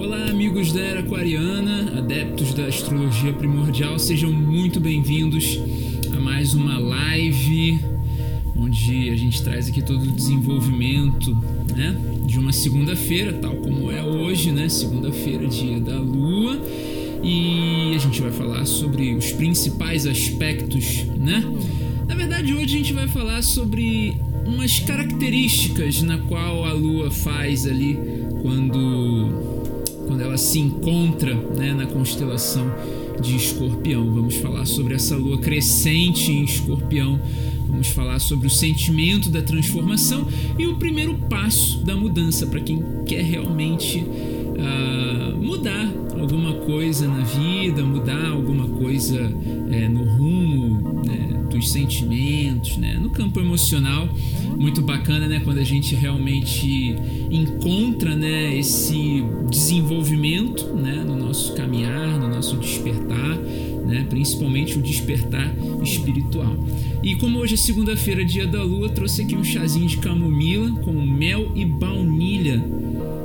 Olá, amigos da Era Aquariana, adeptos da astrologia primordial, sejam muito bem-vindos a mais uma live onde a gente traz aqui todo o desenvolvimento, né, de uma segunda-feira, tal como é hoje, né, segunda-feira, dia da Lua, e a gente vai falar sobre os principais aspectos, né? Na verdade, hoje a gente vai falar sobre umas características na qual a Lua faz ali quando quando ela se encontra né, na constelação de Escorpião. Vamos falar sobre essa lua crescente em Escorpião. Vamos falar sobre o sentimento da transformação e o primeiro passo da mudança para quem quer realmente uh, mudar alguma coisa na vida, mudar alguma coisa é, no rumo né, dos sentimentos, né, no campo emocional. Muito bacana, né, quando a gente realmente encontra, né, esse desenvolvimento, né, no nosso caminhar, no nosso despertar, né, principalmente o despertar espiritual. E como hoje é segunda-feira, dia da lua, trouxe aqui um chazinho de camomila com mel e baunilha.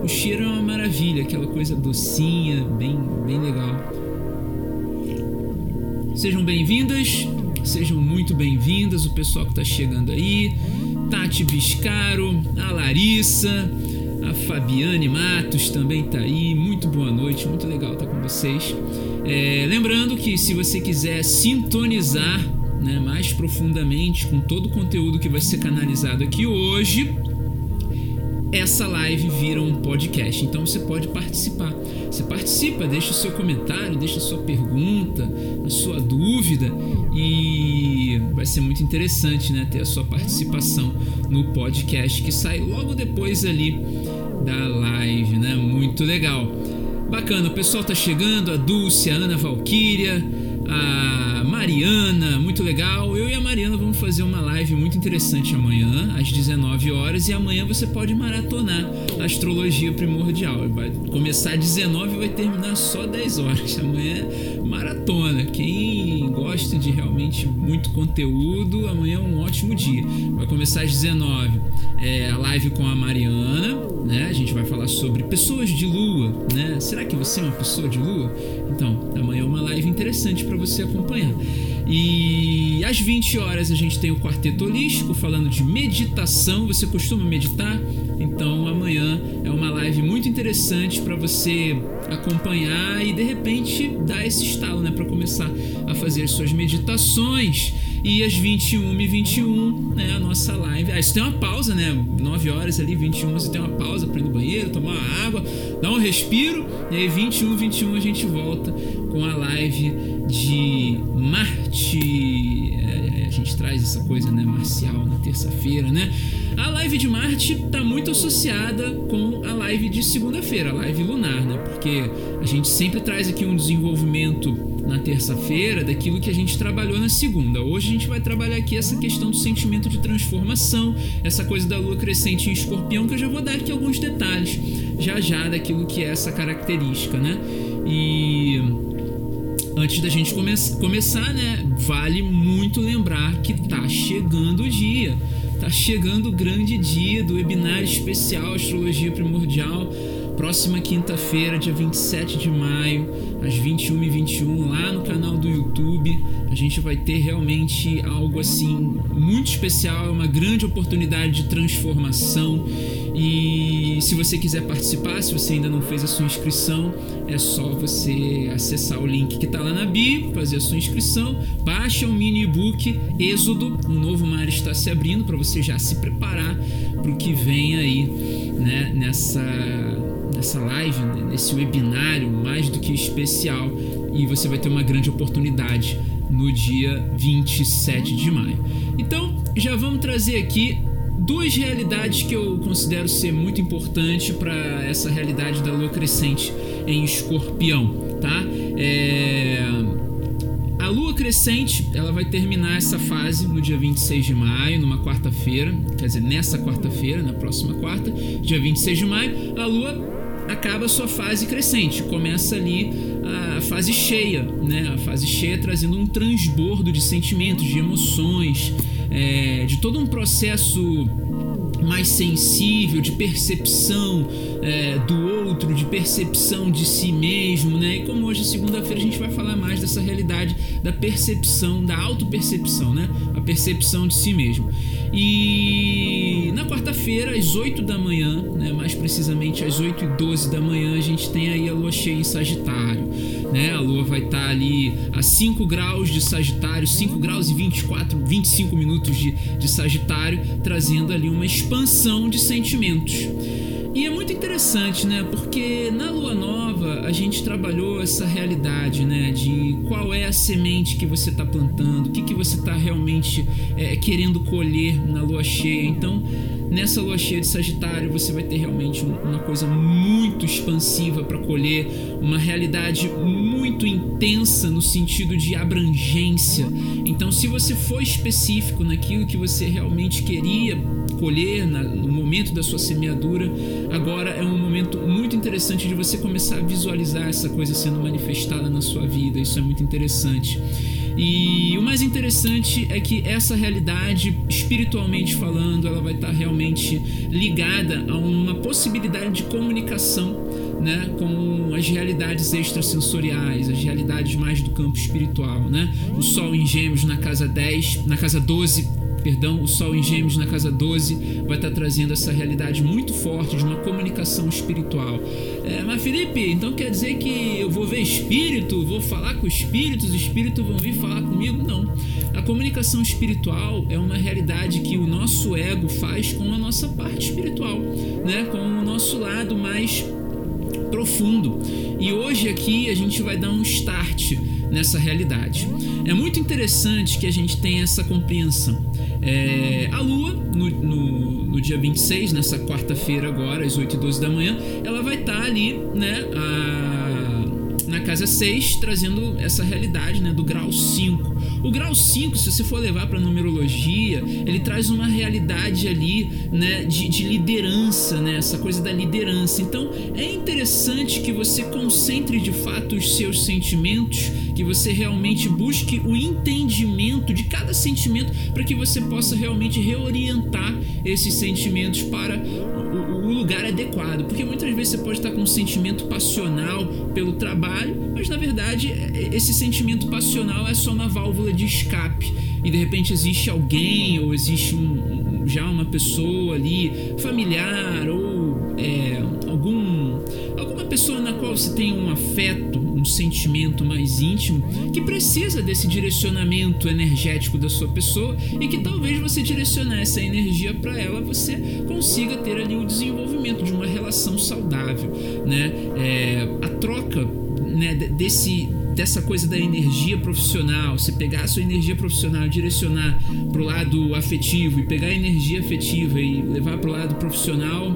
O cheiro é uma maravilha, aquela coisa docinha, bem, bem legal. Sejam bem-vindas, sejam muito bem-vindas, o pessoal que está chegando aí, Tati Biscaro, a Larissa, a Fabiane Matos também tá aí. Muito boa noite, muito legal estar tá com vocês. É, lembrando que se você quiser sintonizar né, mais profundamente com todo o conteúdo que vai ser canalizado aqui hoje, essa live vira um podcast. Então você pode participar. Você participa, deixa o seu comentário, deixa a sua pergunta, a sua dúvida e vai ser muito interessante, né, ter a sua participação no podcast que sai logo depois ali da live, né? Muito legal. Bacana, o pessoal tá chegando, a Dulce, a Ana Valquíria, a Mariana, muito legal. Eu e a Mariana vamos fazer uma live muito interessante amanhã, às 19 horas, e amanhã você pode maratonar a astrologia primordial. Vai começar às 19 e vai terminar só 10 horas. Amanhã é maratona. Quem gosta de realmente muito conteúdo, amanhã é um ótimo dia. Vai começar às 19 é, a live com a Mariana, né? A gente vai falar sobre pessoas de lua, né? Será que você é uma pessoa de lua? Então, amanhã é uma live interessante para você acompanhar. E às 20 horas a gente tem o quarteto holístico falando de meditação. Você costuma meditar? Então amanhã é uma live muito interessante para você acompanhar e de repente dar esse estalo, né, para começar a fazer suas meditações. E às 21 e 21, né, a nossa live. Ah, isso tem uma pausa, né? 9 horas ali, 21, você tem uma pausa para ir no banheiro, tomar uma água, dar um respiro. E aí 21, 21 a gente volta com a live de Marte. É, a gente traz essa coisa, né, marcial na terça-feira, né? A live de Marte está muito associada com a live de segunda-feira, a live lunar, né? Porque a gente sempre traz aqui um desenvolvimento na terça-feira daquilo que a gente trabalhou na segunda. Hoje a gente vai trabalhar aqui essa questão do sentimento de transformação, essa coisa da lua crescente em escorpião, que eu já vou dar aqui alguns detalhes já já daquilo que é essa característica, né? E antes da gente come começar, né, vale muito lembrar que tá chegando o dia. Tá chegando o grande dia do webinário especial Astrologia Primordial próxima quinta-feira, dia 27 de maio, às 21h21, lá no canal do YouTube. A gente vai ter realmente algo assim muito especial, é uma grande oportunidade de transformação. E se você quiser participar, se você ainda não fez a sua inscrição, é só você acessar o link que está lá na bio, fazer a sua inscrição, baixa o mini e-book Êxodo, um novo mar está se abrindo para você já se preparar para o que vem aí, né, nessa nessa live, né, nesse webinário mais do que especial e você vai ter uma grande oportunidade no dia 27 de maio. Então, já vamos trazer aqui duas realidades que eu considero ser muito importante para essa realidade da lua crescente em Escorpião, tá? É... A lua crescente, ela vai terminar essa fase no dia 26 de maio, numa quarta-feira, quer dizer, nessa quarta-feira, na próxima quarta, dia 26 de maio, a lua acaba a sua fase crescente, começa ali a fase cheia, né? A fase cheia trazendo um transbordo de sentimentos, de emoções, é, de todo um processo mais sensível, de percepção é, do outro, de percepção de si mesmo, né? E como hoje, segunda-feira, a gente vai falar mais dessa realidade da percepção, da autopercepção, né? A percepção de si mesmo. E na quarta-feira, às 8 da manhã, né? mais precisamente às 8 e 12 da manhã, a gente tem aí a lua cheia em Sagitário. Né? A lua vai estar tá ali a 5 graus de Sagitário, 5 graus e 24, 25 minutos de, de Sagitário, trazendo ali uma expansão de sentimentos. E é muito interessante, né? Porque na lua nova a gente trabalhou essa realidade, né? De qual é a semente que você está plantando, o que, que você está realmente é, querendo colher na lua cheia. Então, nessa lua cheia de Sagitário, você vai ter realmente uma coisa muito expansiva para colher, uma realidade muito intensa no sentido de abrangência. Então, se você for específico naquilo que você realmente queria colher no momento da sua semeadura, agora é um momento muito interessante de você começar a visualizar essa coisa sendo manifestada na sua vida. Isso é muito interessante. E o mais interessante é que essa realidade, espiritualmente falando, ela vai estar realmente ligada a uma possibilidade de comunicação né, com as realidades extrasensoriais, as realidades mais do campo espiritual, né? O sol em Gêmeos na casa 10, na casa 12 perdão, o Sol em Gêmeos na casa 12 vai estar trazendo essa realidade muito forte de uma comunicação espiritual. É, mas Felipe, então quer dizer que eu vou ver espírito, vou falar com espíritos, os espíritos vão vir falar comigo? Não. A comunicação espiritual é uma realidade que o nosso ego faz com a nossa parte espiritual, né? Com o nosso lado mais profundo. E hoje aqui a gente vai dar um start nessa realidade. É muito interessante que a gente tenha essa compreensão. É, a Lua, no, no, no, dia 26, nessa quarta-feira agora, às 8 e 12 da manhã, ela vai estar tá ali, né, a, na casa 6, trazendo essa realidade né, do grau 5. O grau 5, se você for levar para numerologia, ele traz uma realidade ali, né, de, de liderança, né, essa coisa da liderança. Então, é interessante que você concentre de fato os seus sentimentos, que você realmente busque o entendimento de cada sentimento para que você possa realmente reorientar esses sentimentos para o, o lugar adequado. Porque muitas vezes você pode estar com um sentimento passional pelo trabalho, mas na verdade esse sentimento passional é só uma válvula de escape e de repente existe alguém ou existe um, já uma pessoa ali familiar ou é, algum alguma pessoa na qual você tem um afeto sentimento mais íntimo que precisa desse direcionamento energético da sua pessoa e que talvez você direcionar essa energia para ela você consiga ter ali o desenvolvimento de uma relação saudável, né? É, a troca né, desse dessa coisa da energia profissional, você pegar a sua energia profissional, direcionar para o lado afetivo e pegar a energia afetiva e levar para o lado profissional,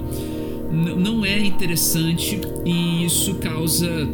não é interessante e isso causa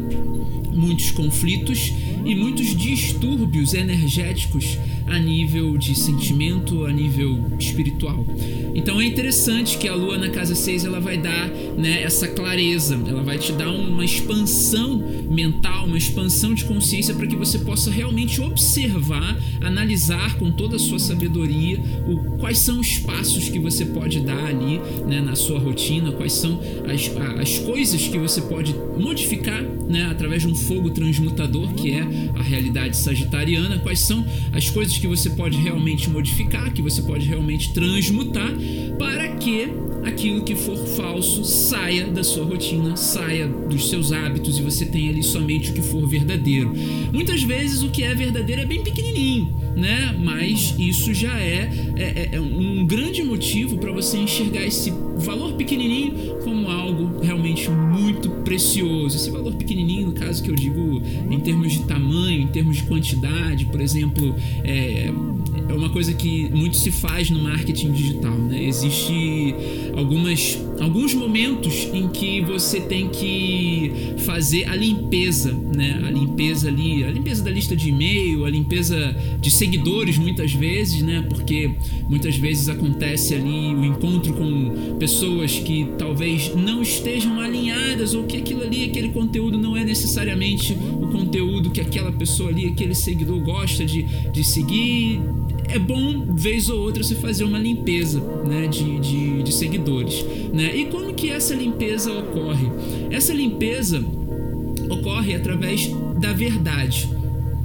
muitos conflitos e muitos distúrbios energéticos a nível de sentimento, a nível espiritual. Então é interessante que a lua na casa 6 ela vai dar né, essa clareza, ela vai te dar uma expansão mental, uma expansão de consciência para que você possa realmente observar, analisar com toda a sua sabedoria o, quais são os passos que você pode dar ali né, na sua rotina, quais são as, as coisas que você pode modificar né, através de um fogo transmutador que é a realidade sagitariana, quais são as coisas que você pode realmente modificar, que você pode realmente transmutar, para que aquilo que for falso saia da sua rotina, saia dos seus hábitos e você tenha ali somente o que for verdadeiro. Muitas vezes o que é verdadeiro é bem pequenininho, né? Mas isso já é, é, é um grande motivo para você enxergar esse valor pequenininho como algo realmente muito precioso. Esse valor pequenininho, no caso que eu digo em termos de tamanho, em termos de quantidade, por exemplo, é, é uma coisa que muito se faz no marketing digital, né? Existe algumas, alguns momentos em que você tem que fazer a limpeza, né? A limpeza ali, a limpeza da lista de e-mail, a limpeza de seguidores muitas vezes, né? Porque muitas vezes acontece ali o encontro com pessoas que talvez não estejam alinhadas ou que aquilo ali, aquele conteúdo não é necessariamente o conteúdo que aquela pessoa ali, aquele seguidor gosta de, de seguir é bom, vez ou outra, você fazer uma limpeza né, de, de, de seguidores. Né? E como que essa limpeza ocorre? Essa limpeza ocorre através da verdade.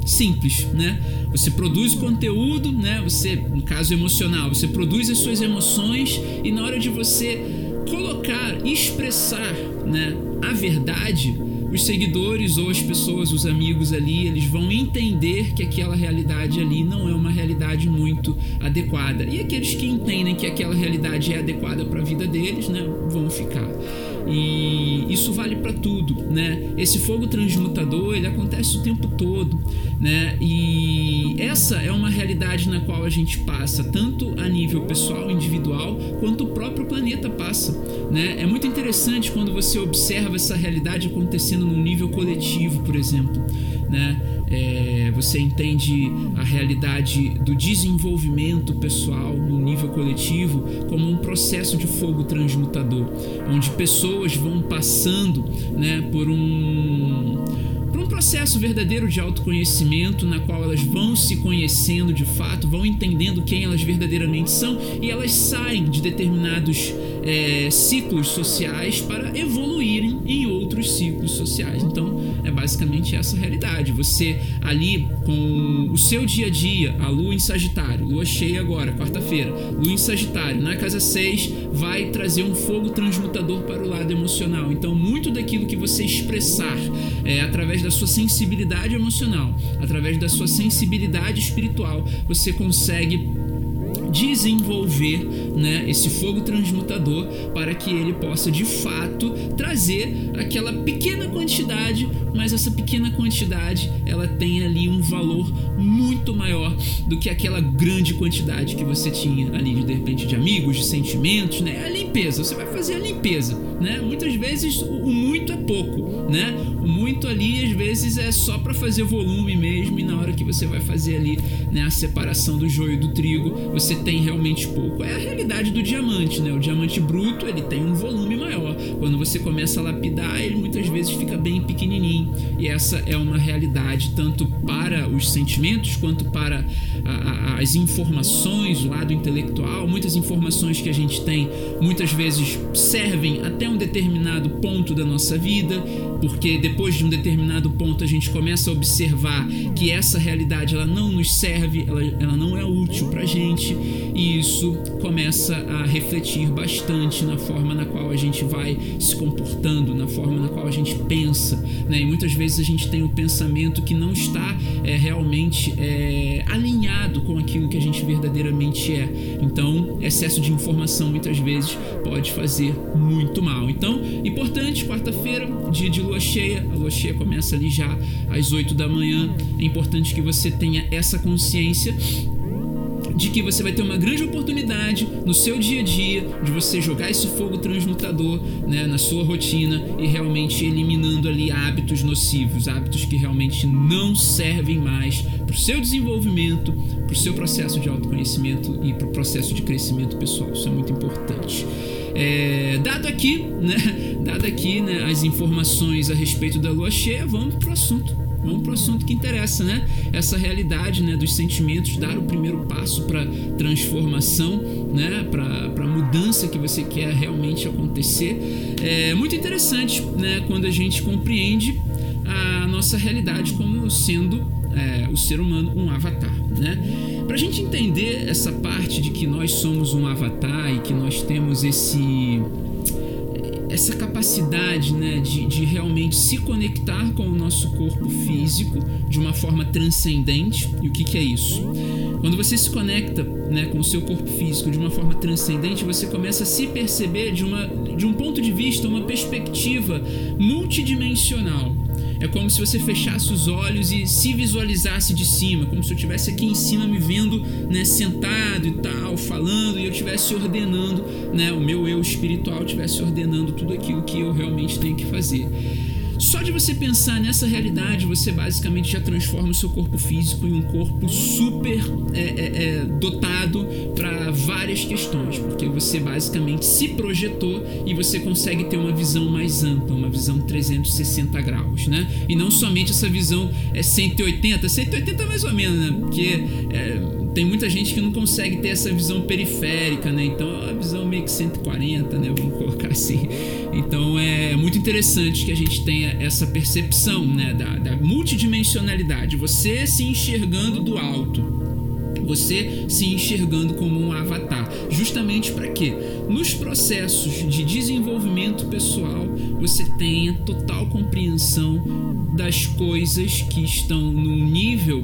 Simples, né? Você produz conteúdo, né? Você, no caso emocional, você produz as suas emoções e na hora de você colocar, expressar, né, a verdade, os seguidores ou as pessoas, os amigos ali, eles vão entender que aquela realidade ali não é uma realidade muito adequada. E aqueles que entendem que aquela realidade é adequada para a vida deles, né, vão ficar. E isso vale para tudo, né? Esse fogo transmutador, ele acontece o tempo todo, né? E essa é uma realidade na qual a gente passa, tanto a nível pessoal, individual, quanto o próprio planeta passa, né? É muito interessante quando você observa essa realidade acontecendo num nível coletivo, por exemplo, né? É, você entende a realidade do desenvolvimento pessoal no nível coletivo como um processo de fogo transmutador, onde pessoas vão passando né, por um por um processo verdadeiro de autoconhecimento na qual elas vão se conhecendo de fato, vão entendendo quem elas verdadeiramente são e elas saem de determinados é, ciclos sociais para evoluírem em outros ciclos sociais. Então, é basicamente essa realidade. Você ali com o seu dia a dia, a lua em Sagitário, lua cheia agora, quarta-feira, lua em Sagitário, na casa 6, vai trazer um fogo transmutador para o lado emocional. Então, muito daquilo que você expressar é, através da sua sensibilidade emocional, através da sua sensibilidade espiritual, você consegue desenvolver né, esse fogo transmutador para que ele possa de fato trazer aquela pequena quantidade, mas essa pequena quantidade ela tem ali um valor muito maior do que aquela grande quantidade que você tinha ali de, de repente de amigos, de sentimentos, né? A limpeza, você vai fazer a limpeza, né? Muitas vezes o muito é pouco, né? Muito ali às vezes é só para fazer volume mesmo e na hora que você vai fazer ali né, a separação do joio do trigo, você tem realmente pouco. É a realidade do diamante, né? O diamante bruto, ele tem um volume maior. Quando você começa a lapidar, ele muitas vezes fica bem pequenininho. E essa é uma realidade tanto para os sentimentos quanto para a, a, as informações, o lado intelectual. Muitas informações que a gente tem, muitas vezes servem até um determinado ponto da nossa vida, porque depois de um determinado ponto a gente começa a observar que essa realidade ela não nos serve, ela, ela não é útil pra gente e isso começa a refletir bastante na forma na qual a gente vai se comportando, na forma na qual a gente pensa, né? E muitas vezes a gente tem um pensamento que não está é, realmente é, alinhado com aquilo que a gente verdadeiramente é. Então, excesso de informação muitas vezes pode fazer muito mal. Então, importante, quarta-feira, dia de lua cheia, a cheia começa ali já às 8 da manhã. É importante que você tenha essa consciência de que você vai ter uma grande oportunidade no seu dia a dia de você jogar esse fogo transmutador né, na sua rotina e realmente eliminando ali hábitos nocivos, hábitos que realmente não servem mais para o seu desenvolvimento, para o seu processo de autoconhecimento e para o processo de crescimento pessoal. Isso é muito importante. É, dado aqui, né, dado aqui né, as informações a respeito da lua cheia, vamos para o assunto. Vamos para o assunto que interessa, né? Essa realidade né, dos sentimentos, dar o primeiro passo para transformação, né? Para a mudança que você quer realmente acontecer. É muito interessante, né? Quando a gente compreende a nossa realidade como sendo é, o ser humano um avatar, né? Para a gente entender essa parte de que nós somos um avatar e que nós temos esse essa capacidade né, de, de realmente se conectar com o nosso corpo físico de uma forma transcendente. E o que, que é isso? Quando você se conecta né, com o seu corpo físico de uma forma transcendente, você começa a se perceber de, uma, de um ponto de vista, uma perspectiva multidimensional. É como se você fechasse os olhos e se visualizasse de cima, como se eu estivesse aqui em cima me vendo, né, sentado e tal, falando, e eu estivesse ordenando, né, o meu eu espiritual estivesse ordenando tudo aquilo que eu realmente tenho que fazer. Só de você pensar nessa realidade, você basicamente já transforma o seu corpo físico em um corpo super é, é, é, dotado para várias questões, porque você basicamente se projetou e você consegue ter uma visão mais ampla, uma visão 360 graus, né? E não somente essa visão é 180, 180 mais ou menos, né? Porque é, tem muita gente que não consegue ter essa visão periférica, né? Então é uma visão meio que 140, né? Vamos colocar assim. Então é muito interessante que a gente tenha essa percepção, né? Da, da multidimensionalidade. Você se enxergando do alto você se enxergando como um avatar. Justamente para quê? Nos processos de desenvolvimento pessoal, você tenha total compreensão das coisas que estão num nível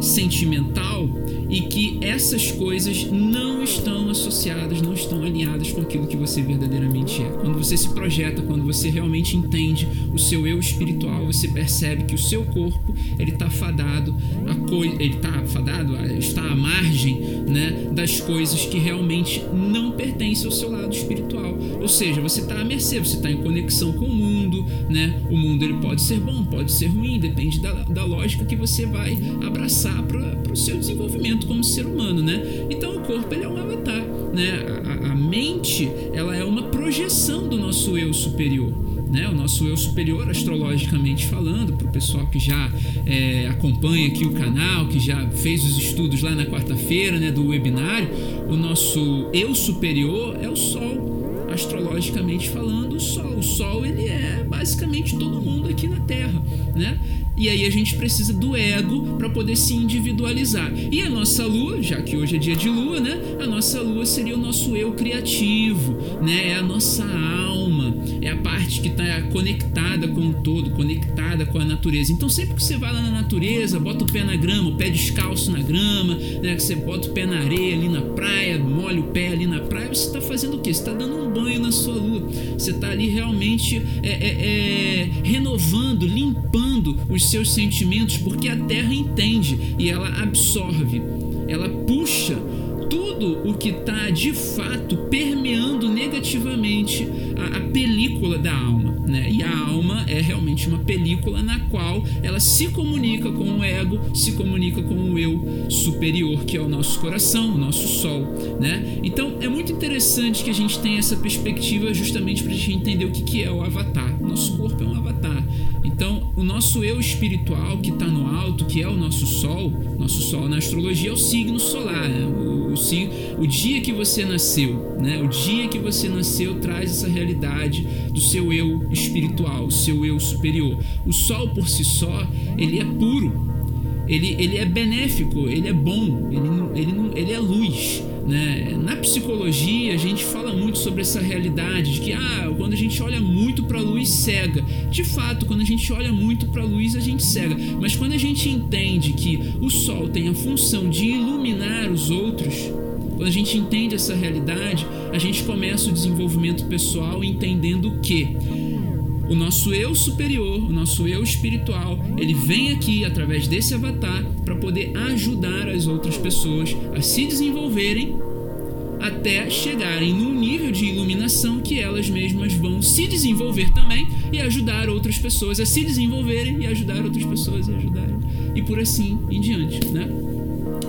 sentimental e que essas coisas não estão associadas, não estão alinhadas com aquilo que você verdadeiramente é. Quando você se projeta, quando você realmente entende o seu eu espiritual, você percebe que o seu corpo ele está fadado a ele está fadado, está à margem, né, das coisas que realmente não pertencem ao seu lado espiritual. Ou seja, você está à mercê, você está em conexão com o mundo, né? O mundo ele pode ser bom, pode ser ruim, depende da, da lógica que você vai abraçar para o seu desenvolvimento como ser humano, né? Então o corpo ele é um avatar, né? A, a mente ela é uma projeção do nosso eu superior. Né, o nosso eu superior, astrologicamente falando, para o pessoal que já é, acompanha aqui o canal, que já fez os estudos lá na quarta-feira né, do webinário, o nosso eu superior é o Sol, astrologicamente falando, o Sol. O Sol ele é basicamente todo mundo aqui na Terra, né? E aí a gente precisa do ego para poder se individualizar. E a nossa lua, já que hoje é dia de lua, né? A nossa lua seria o nosso eu criativo, né? É a nossa alma, é a parte que está conectada com o todo, conectada com a natureza. Então sempre que você vai lá na natureza, bota o pé na grama, o pé descalço na grama, né? Que você bota o pé na areia ali na praia, molha o pé ali na praia, você está fazendo o quê? Você está dando um banho na sua lua. Você está ali realmente é, é, é, renovando, limpando os seus sentimentos, porque a terra entende e ela absorve, ela puxa o que está de fato permeando negativamente a, a película da alma. Né? E a alma é realmente uma película na qual ela se comunica com o ego, se comunica com o eu superior, que é o nosso coração, o nosso sol. Né? Então é muito interessante que a gente tenha essa perspectiva justamente para a gente entender o que, que é o avatar. Nosso corpo é um avatar. Então, o nosso eu espiritual que está no alto, que é o nosso sol, nosso sol na astrologia é o signo solar, né? o, o, o, dia que você nasceu, né? O dia que você nasceu traz essa realidade do seu eu espiritual, o seu eu superior. O sol por si só, ele é puro, ele, ele é benéfico, ele é bom, ele, ele, ele é luz. Né? Na psicologia, a gente fala muito sobre essa realidade de que ah, quando a gente olha muito para a luz, cega. De fato, quando a gente olha muito para a luz, a gente cega. Mas quando a gente entende que o sol tem a função de iluminar os outros, quando a gente entende essa realidade, a gente começa o desenvolvimento pessoal entendendo que o nosso eu superior, o nosso eu espiritual, ele vem aqui através desse avatar para poder ajudar as outras pessoas a se desenvolverem até chegarem num nível de iluminação que elas mesmas vão se desenvolver também e ajudar outras pessoas a se desenvolverem e ajudar outras pessoas a ajudarem e por assim em diante, né?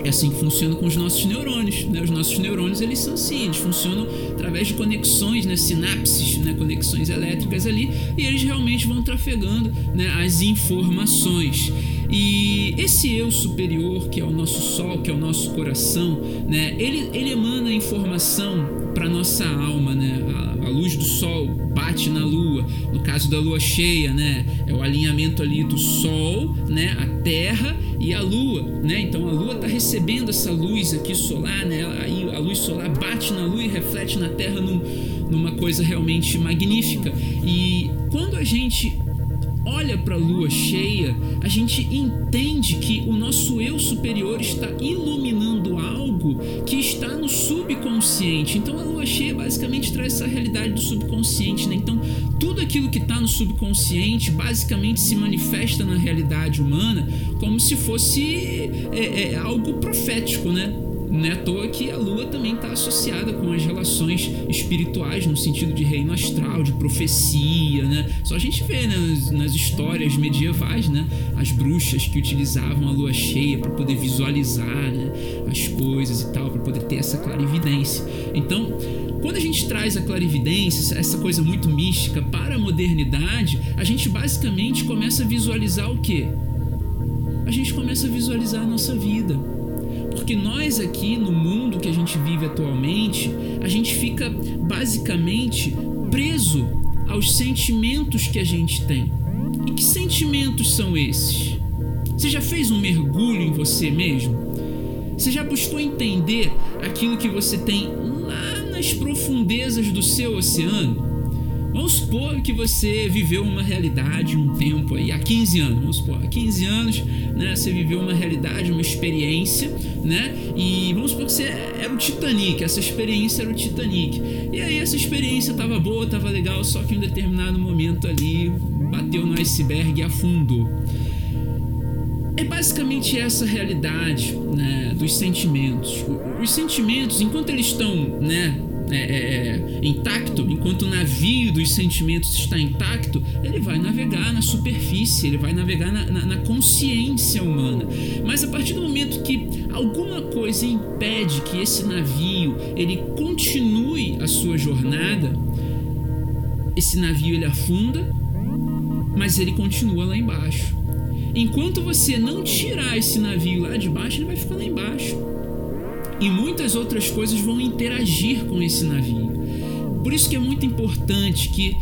É assim que funciona com os nossos neurônios, né? Os nossos neurônios, eles são assim, eles funcionam através de conexões, né? Sinapses, né? Conexões elétricas ali, e eles realmente vão trafegando, né? As informações. E esse eu superior, que é o nosso sol, que é o nosso coração, né? Ele, ele emana informação para nossa alma, né? A, a, luz do sol bate na lua. No caso da lua cheia, né? É o alinhamento ali do sol, né? A terra e a lua, né? Então a lua está recebendo essa luz aqui solar, né? Aí a luz solar bate na lua e reflete na terra num, numa coisa realmente magnífica. E quando a gente olha para a lua cheia, a gente entende que o nosso eu superior está iluminando algo que está no subconsciente. Então a lua cheia basicamente traz essa realidade do subconsciente, né? Então tudo aquilo que está no subconsciente basicamente se manifesta na realidade humana como se fosse é, é, algo profético, né? Não é à toa que a lua também está associada com as relações espirituais, no sentido de reino astral, de profecia, né? Só a gente vê né, nas, nas histórias medievais, né? As bruxas que utilizavam a lua cheia para poder visualizar né, as coisas e tal, para poder ter essa clarividência. Então, quando a gente traz a clarividência, essa coisa muito mística, para a modernidade, a gente basicamente começa a visualizar o quê? A gente começa a visualizar a nossa vida. Porque nós aqui no mundo que a gente vive atualmente, a gente fica basicamente preso aos sentimentos que a gente tem. E que sentimentos são esses? Você já fez um mergulho em você mesmo? Você já buscou entender aquilo que você tem lá nas profundezas do seu oceano? Vamos supor que você viveu uma realidade um tempo aí, há 15 anos, vamos supor, há 15 anos, né, você viveu uma realidade, uma experiência, né, e vamos supor que você era o Titanic, essa experiência era o Titanic. E aí essa experiência tava boa, tava legal, só que em um determinado momento ali bateu no iceberg e afundou. É basicamente essa realidade né, dos sentimentos. Os sentimentos, enquanto eles estão né, é, é, é, intacto, enquanto o navio dos sentimentos está intacto, ele vai navegar na superfície, ele vai navegar na, na, na consciência humana. Mas a partir do momento que alguma coisa impede que esse navio ele continue a sua jornada, esse navio ele afunda, mas ele continua lá embaixo. Enquanto você não tirar esse navio lá de baixo, ele vai ficar lá embaixo e muitas outras coisas vão interagir com esse navio. Por isso que é muito importante que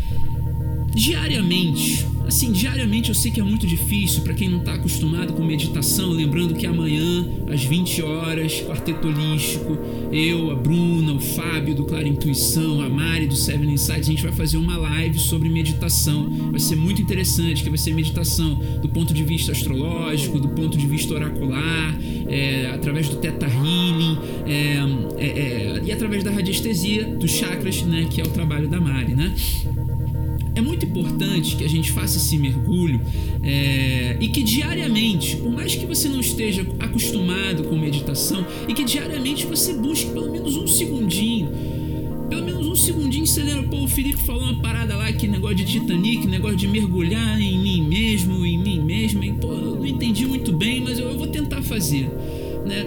diariamente, assim, diariamente eu sei que é muito difícil para quem não está acostumado com meditação, lembrando que amanhã às 20 horas, quarteto holístico, eu, a Bruna, o Fábio do Clara Intuição, a Mari do Seven Insights, a gente vai fazer uma live sobre meditação. Vai ser muito interessante, que vai ser meditação do ponto de vista astrológico, do ponto de vista oracular, é, através do Teta Healing é, é, é, e através da radiestesia dos chakras, né, que é o trabalho da Mari, né? É muito importante que a gente faça esse mergulho é, e que diariamente, por mais que você não esteja acostumado com meditação, e que diariamente você busque pelo menos um segundinho pelo menos um segundinho você lembra, pô, o Felipe falou uma parada lá, que negócio de Titanic, negócio de mergulhar em mim mesmo, em mim mesmo, e, pô, eu não entendi muito bem, mas eu, eu vou tentar fazer, né?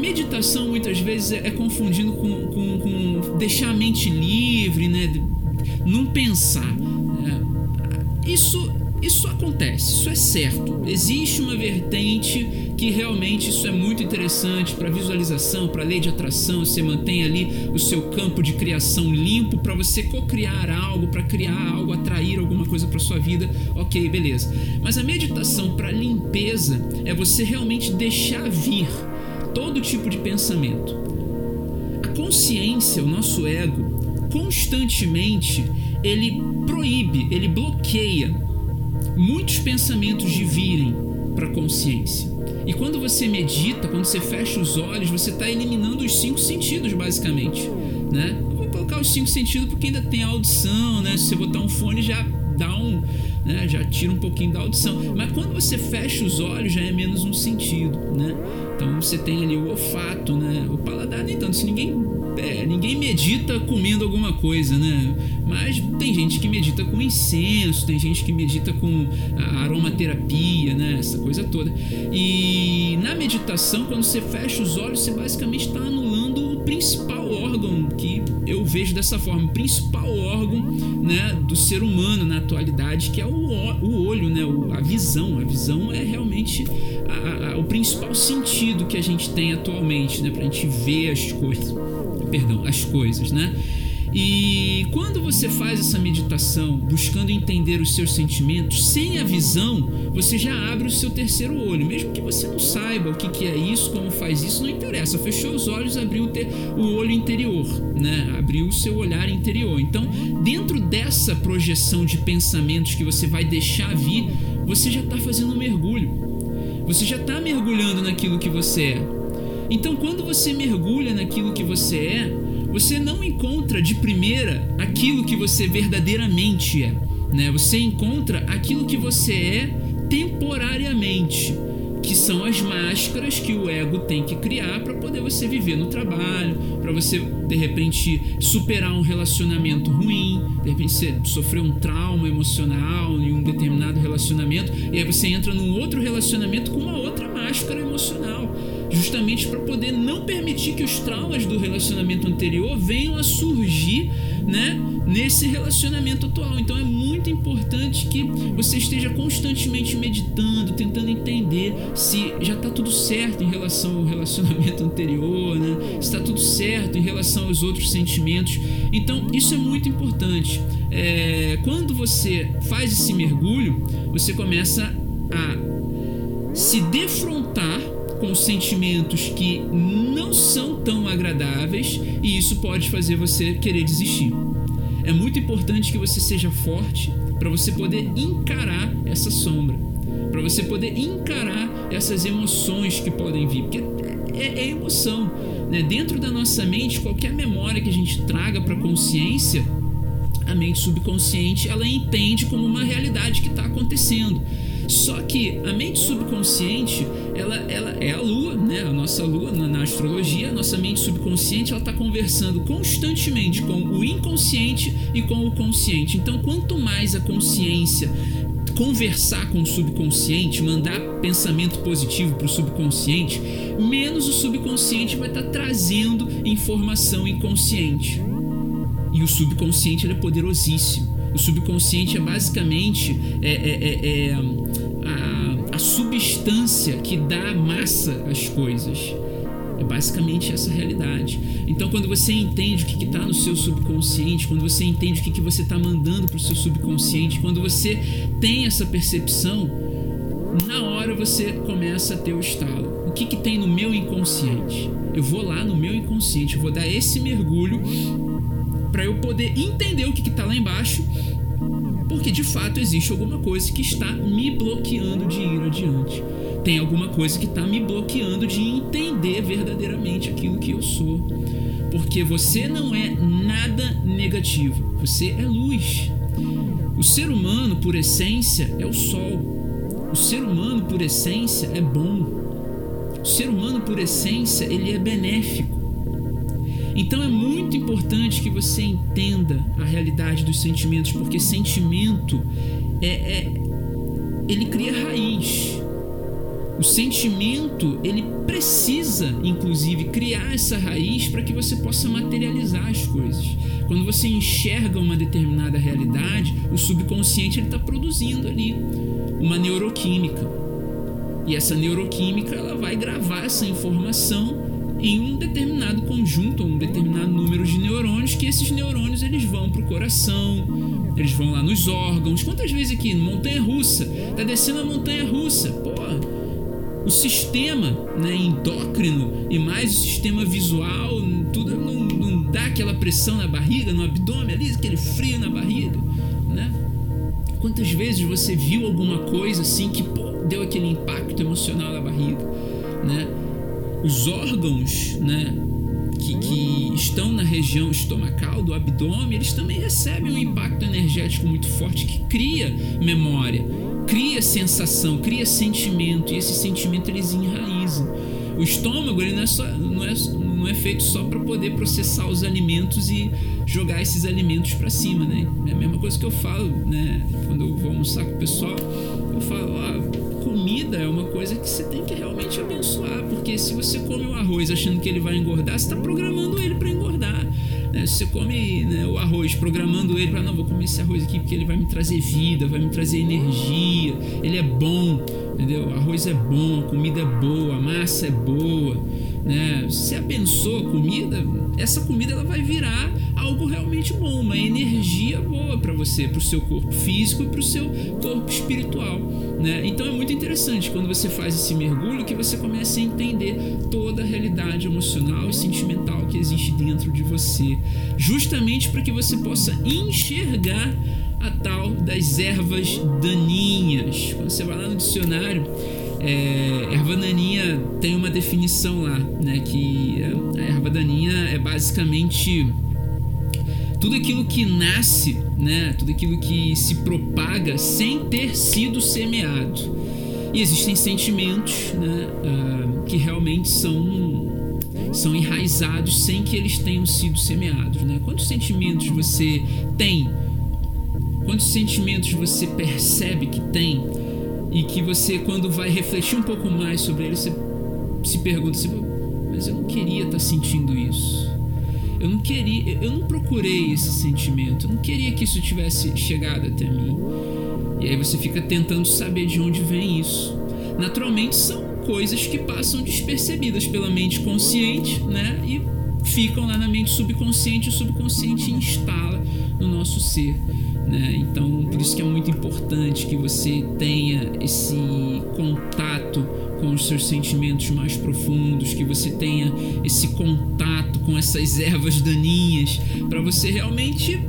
Meditação muitas vezes é, é confundido com, com, com, deixar a mente livre, né? Não pensar. Isso isso acontece, isso é certo. Existe uma vertente que realmente isso é muito interessante para visualização, para lei de atração. Você mantém ali o seu campo de criação limpo para você co-criar algo, para criar algo, atrair alguma coisa para sua vida. Ok, beleza. Mas a meditação para limpeza é você realmente deixar vir todo tipo de pensamento. A consciência, o nosso ego, constantemente ele proíbe, ele bloqueia muitos pensamentos de virem para a consciência. E quando você medita, quando você fecha os olhos, você está eliminando os cinco sentidos, basicamente. Né? Vou colocar os cinco sentidos porque ainda tem a audição, né? Se você botar um fone já dá um, né? já tira um pouquinho da audição. Mas quando você fecha os olhos, já é menos um sentido, né? Então você tem ali o olfato, né? O paladar nem tanto. Se ninguém é, ninguém medita comendo alguma coisa, né? Mas tem gente que medita com incenso, tem gente que medita com aromaterapia, né? Essa coisa toda. E na meditação, quando você fecha os olhos, você basicamente está anulando o principal órgão que eu vejo dessa forma, o principal órgão, né, do ser humano na atualidade, que é o, olho, né? A visão. A visão é realmente a, a, o principal sentido que a gente tem atualmente, né? Pra gente ver as coisas perdão, as coisas, né? E quando você faz essa meditação buscando entender os seus sentimentos sem a visão, você já abre o seu terceiro olho. Mesmo que você não saiba o que, é isso, como faz isso, não interessa. Fechou os olhos, abriu o olho interior, né? Abriu o seu olhar interior. Então, dentro dessa projeção de pensamentos que você vai deixar vir, você já está fazendo um mergulho. Você já está mergulhando naquilo que você é. Então, quando você mergulha naquilo que você é, você não encontra de primeira aquilo que você verdadeiramente é. Né? Você encontra aquilo que você é temporariamente. Que são as máscaras que o ego tem que criar para poder você viver no trabalho, para você de repente superar um relacionamento ruim, de repente você um trauma emocional em um determinado relacionamento e aí você entra num outro relacionamento com uma outra máscara emocional, justamente para poder não permitir que os traumas do relacionamento anterior venham a surgir, né? nesse relacionamento atual. Então é muito importante que você esteja constantemente meditando, tentando entender se já está tudo certo em relação ao relacionamento anterior, né? está tudo certo em relação aos outros sentimentos. Então isso é muito importante. É, quando você faz esse mergulho, você começa a se defrontar com sentimentos que não são tão agradáveis e isso pode fazer você querer desistir. É muito importante que você seja forte para você poder encarar essa sombra, para você poder encarar essas emoções que podem vir, porque é, é emoção. Né? Dentro da nossa mente, qualquer memória que a gente traga para a consciência, a mente subconsciente ela entende como uma realidade que está acontecendo. Só que a mente subconsciente, ela, ela é a lua, né? A nossa lua na, na astrologia, a nossa mente subconsciente, ela está conversando constantemente com o inconsciente e com o consciente. Então, quanto mais a consciência conversar com o subconsciente, mandar pensamento positivo para o subconsciente, menos o subconsciente vai estar tá trazendo informação inconsciente. E o subconsciente é poderosíssimo. O subconsciente é basicamente é, é, é, é a, a substância que dá massa às coisas. É basicamente essa realidade. Então, quando você entende o que está no seu subconsciente, quando você entende o que, que você está mandando para o seu subconsciente, quando você tem essa percepção, na hora você começa a ter o estalo. O que, que tem no meu inconsciente? Eu vou lá no meu inconsciente, eu vou dar esse mergulho para eu poder entender o que está lá embaixo, porque de fato existe alguma coisa que está me bloqueando de ir adiante. Tem alguma coisa que está me bloqueando de entender verdadeiramente aquilo que eu sou. Porque você não é nada negativo, você é luz. O ser humano, por essência, é o sol. O ser humano, por essência, é bom. O ser humano, por essência, ele é benéfico. Então é muito importante que você entenda a realidade dos sentimentos, porque sentimento é, é ele cria raiz. O sentimento, ele precisa, inclusive, criar essa raiz para que você possa materializar as coisas. Quando você enxerga uma determinada realidade, o subconsciente está produzindo ali uma neuroquímica. E essa neuroquímica ela vai gravar essa informação em um determinado conjunto, um determinado número de neurônios, que esses neurônios eles vão para o coração, eles vão lá nos órgãos. Quantas vezes aqui, montanha russa, tá descendo a montanha russa, pô, o sistema né, endócrino e mais o sistema visual, tudo não, não dá aquela pressão na barriga, no abdômen ali, aquele frio na barriga, né? Quantas vezes você viu alguma coisa assim que pô, deu aquele impacto emocional na barriga, né? Os órgãos, né, que, que, estão na região estomacal do abdômen, eles também recebem um impacto energético muito forte que cria memória, cria sensação, cria sentimento, e esse sentimento eles enraizam. O estômago ele não, é só, não, é, não é feito só para poder processar os alimentos e jogar esses alimentos para cima, né? É a mesma coisa que eu falo, né? Quando eu vou almoçar com o pessoal, eu falo, ó, comida é uma coisa que você tem que realmente abençoar, porque se você come o arroz achando que ele vai engordar, você está programando ele para engordar. Né? Se você come né, o arroz programando ele para não vou comer esse arroz aqui porque ele vai me trazer vida, vai me trazer energia, ele é bom, entendeu? O arroz é bom, a comida é boa, a massa é boa, né? Se abençoa a comida, essa comida ela vai virar algo realmente bom, uma energia boa para você, para o seu corpo físico e para o seu corpo espiritual. Né? Então é muito interessante quando você faz esse mergulho que você começa a entender toda a realidade emocional e sentimental que existe dentro de você, justamente para que você possa enxergar a tal das ervas daninhas. Quando você vai lá no dicionário, é, erva daninha tem uma definição lá, né? Que a erva daninha é basicamente tudo aquilo que nasce, né, tudo aquilo que se propaga sem ter sido semeado. E existem sentimentos né, uh, que realmente são são enraizados sem que eles tenham sido semeados. Né? Quantos sentimentos você tem? Quantos sentimentos você percebe que tem e que você, quando vai refletir um pouco mais sobre eles, você se pergunta assim, mas eu não queria estar sentindo isso. Eu não queria, eu não procurei esse sentimento, eu não queria que isso tivesse chegado até mim. E aí você fica tentando saber de onde vem isso. Naturalmente são coisas que passam despercebidas pela mente consciente, né? E ficam lá na mente subconsciente, o subconsciente instala no nosso ser. Né? Então, por isso que é muito importante que você tenha esse contato com os seus sentimentos mais profundos, que você tenha esse contato com essas ervas daninhas, para você realmente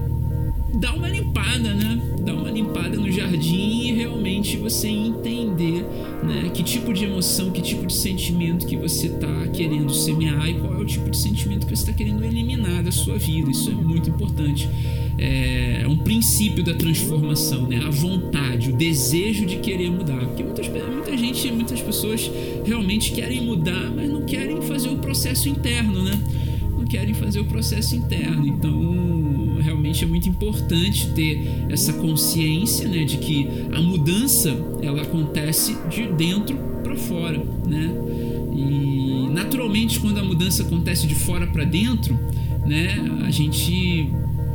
dar uma limpada, né? Dar uma limpada no jardim e realmente você entender, né? Que tipo de emoção, que tipo de sentimento que você está querendo semear e qual é o tipo de sentimento que você está querendo eliminar da sua vida. Isso é muito importante. É, é um princípio da transformação, né? A vontade, o desejo de querer mudar. Porque muitas, muita gente, muitas pessoas realmente querem mudar, mas não querem fazer o processo interno, né? Não querem fazer o processo interno. Então realmente é muito importante ter essa consciência né, de que a mudança ela acontece de dentro para fora, né? E naturalmente quando a mudança acontece de fora para dentro, né, a gente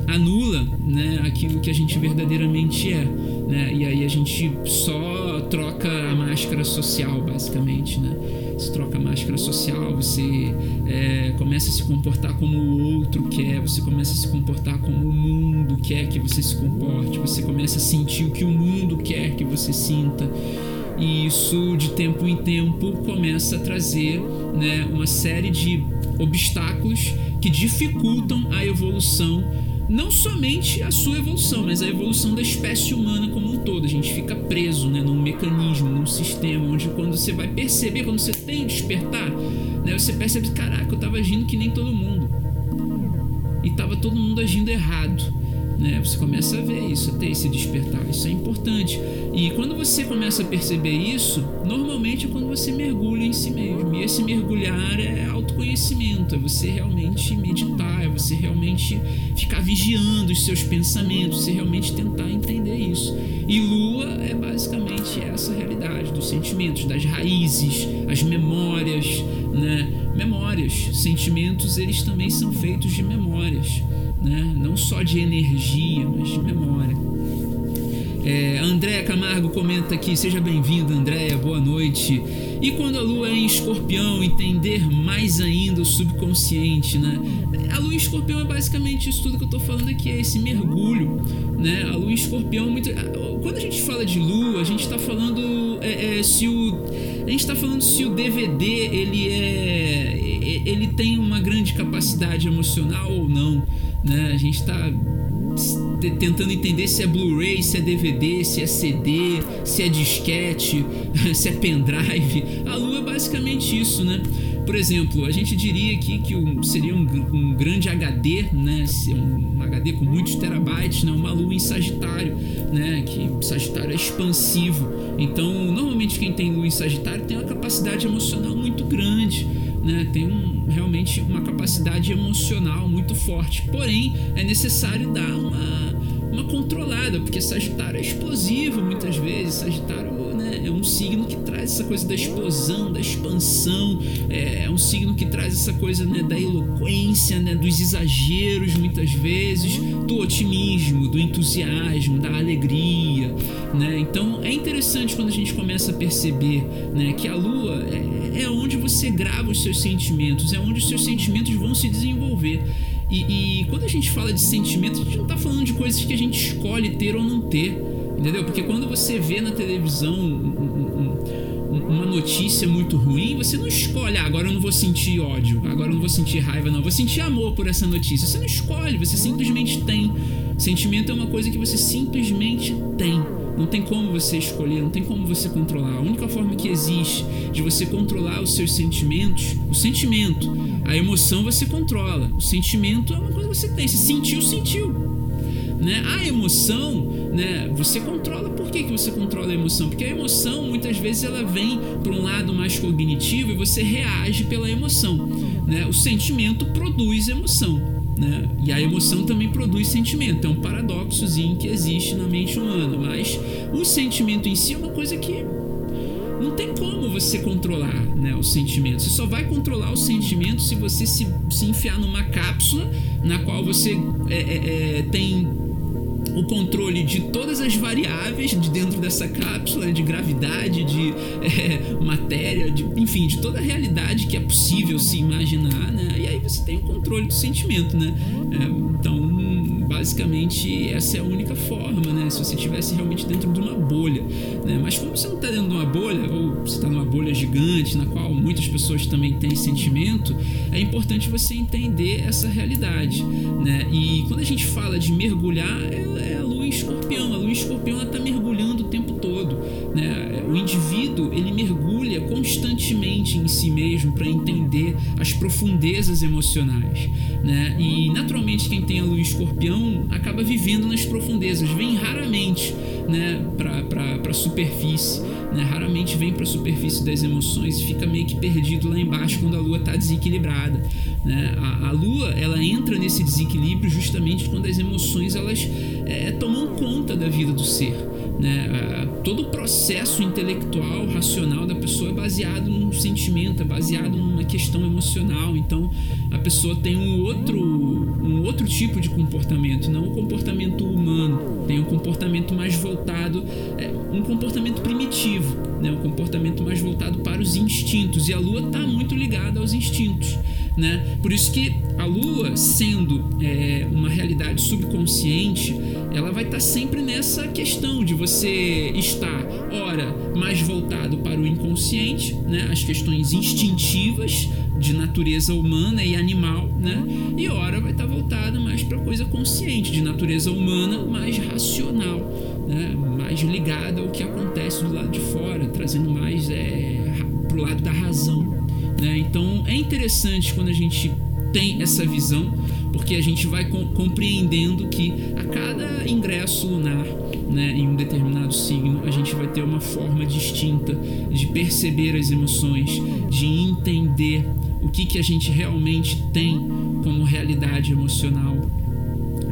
anula, né, aquilo que a gente verdadeiramente é, né? E aí a gente só troca a máscara social, basicamente, né? Você troca a máscara social, você é, começa a se comportar como o outro quer, você começa a se comportar como o mundo quer que você se comporte, você começa a sentir o que o mundo quer que você sinta. E isso, de tempo em tempo, começa a trazer né, uma série de obstáculos que dificultam a evolução não somente a sua evolução, mas a evolução da espécie humana como um todo. A gente fica preso né, num mecanismo, num sistema, onde quando você vai perceber, quando você tem despertar, né, você percebe, caraca, eu estava agindo que nem todo mundo. E estava todo mundo agindo errado né? Você começa a ver isso, a ter esse despertar. Isso é importante. E quando você começa a perceber isso, normalmente é quando você mergulha em si mesmo. E esse mergulhar é autoconhecimento, é você realmente meditar, é você realmente ficar vigiando os seus pensamentos, você realmente tentar entender isso. E lua é basicamente essa realidade dos sentimentos, das raízes, as memórias, né? Memórias, sentimentos, eles também são feitos de memórias né? não só de energia, mas de memória. É, Andréa Camargo comenta aqui, seja bem-vinda, Andréa, boa noite. E quando a lua é em escorpião, entender mais ainda o subconsciente, né? A lua em escorpião é basicamente isso tudo que eu tô falando aqui, é esse mergulho, né? A lua em escorpião, muito... quando a gente fala de lua, a gente tá falando é, é, se o... A gente tá falando se o DVD, ele é... Ele tem uma grande capacidade emocional ou não né? A gente está tentando entender se é Blu-ray, se é DVD, se é CD, se é disquete, se é pendrive. A Lua é basicamente isso, né? Por exemplo, a gente diria aqui que seria um, um, grande HD, né? Um HD com muitos terabytes, né? Uma Lua em Sagitário, né? Que Sagitário é expansivo. Então, normalmente quem tem Lua em Sagitário tem uma capacidade emocional muito grande né, tem um, realmente uma capacidade emocional muito forte. Porém, é necessário dar uma, uma controlada, porque Sagitário é explosivo muitas vezes. Sagitário né, é um signo que traz essa coisa da explosão, da expansão, é, é um signo que traz essa coisa né, da eloquência, né, dos exageros muitas vezes, do otimismo, do entusiasmo, da alegria. Né? Então é interessante quando a gente começa a perceber né, que a Lua é, é onde você grava os seus sentimentos, é onde os seus sentimentos vão se desenvolver. E, e quando a gente fala de sentimentos, a gente não está falando de coisas que a gente escolhe ter ou não ter, entendeu? Porque quando você vê na televisão um, um, uma notícia muito ruim, você não escolhe, ah, agora eu não vou sentir ódio, agora eu não vou sentir raiva, não, eu vou sentir amor por essa notícia. Você não escolhe, você simplesmente tem. Sentimento é uma coisa que você simplesmente tem. Não tem como você escolher, não tem como você controlar. A única forma que existe de você controlar os seus sentimentos, o sentimento, a emoção você controla. O sentimento é uma coisa que você tem. Se sentiu, sentiu. Né? A emoção né? Você controla. Por que, que você controla a emoção? Porque a emoção muitas vezes ela vem para um lado mais cognitivo e você reage pela emoção, né? O sentimento produz emoção. Né? E a emoção também produz sentimento. É um paradoxozinho que existe na mente humana. Mas o sentimento em si é uma coisa que não tem como você controlar né, o sentimento. Você só vai controlar o sentimento se você se, se enfiar numa cápsula na qual você é, é, é tem o controle de todas as variáveis de dentro dessa cápsula, de gravidade, de é, matéria, de, enfim, de toda a realidade que é possível se imaginar, né? E aí você tem o controle do sentimento, né? É, então, basicamente, essa é a única forma, né? Se você estivesse realmente dentro de uma bolha, né? Mas como você não está dentro de uma bolha, ou você está numa bolha gigante, na qual muitas pessoas também têm sentimento, é importante você entender essa realidade, né? E quando a gente fala de mergulhar, é é a lua escorpião. A lua escorpião está mergulhando o tempo indivíduo ele mergulha constantemente em si mesmo para entender as profundezas emocionais. Né? E naturalmente quem tem a lua escorpião acaba vivendo nas profundezas, vem raramente né, para a superfície. Né? Raramente vem para a superfície das emoções e fica meio que perdido lá embaixo quando a lua está desequilibrada. Né? A, a, lua ela entra nesse desequilíbrio justamente quando as emoções elas é, tomam conta da vida do ser. Né? Todo o processo intelectual, racional da pessoa é baseado num sentimento, é baseado numa questão emocional. Então a pessoa tem um outro, um outro tipo de comportamento, não o comportamento humano. Tem um comportamento mais voltado, é, um comportamento primitivo, né? um comportamento mais voltado para os instintos. E a lua está muito ligada aos instintos. Né? Por isso que a Lua, sendo é, uma realidade subconsciente, ela vai estar tá sempre nessa questão de você estar, ora, mais voltado para o inconsciente, né? as questões instintivas de natureza humana e animal, né? e ora vai estar voltada mais para coisa consciente, de natureza humana, mais racional, né? mais ligada ao que acontece do lado de fora, trazendo mais é, para o lado da razão. Né? Então é interessante quando a gente tem essa visão, porque a gente vai compreendendo que a cada ingresso lunar né, em um determinado signo, a gente vai ter uma forma distinta de perceber as emoções, de entender o que, que a gente realmente tem como realidade emocional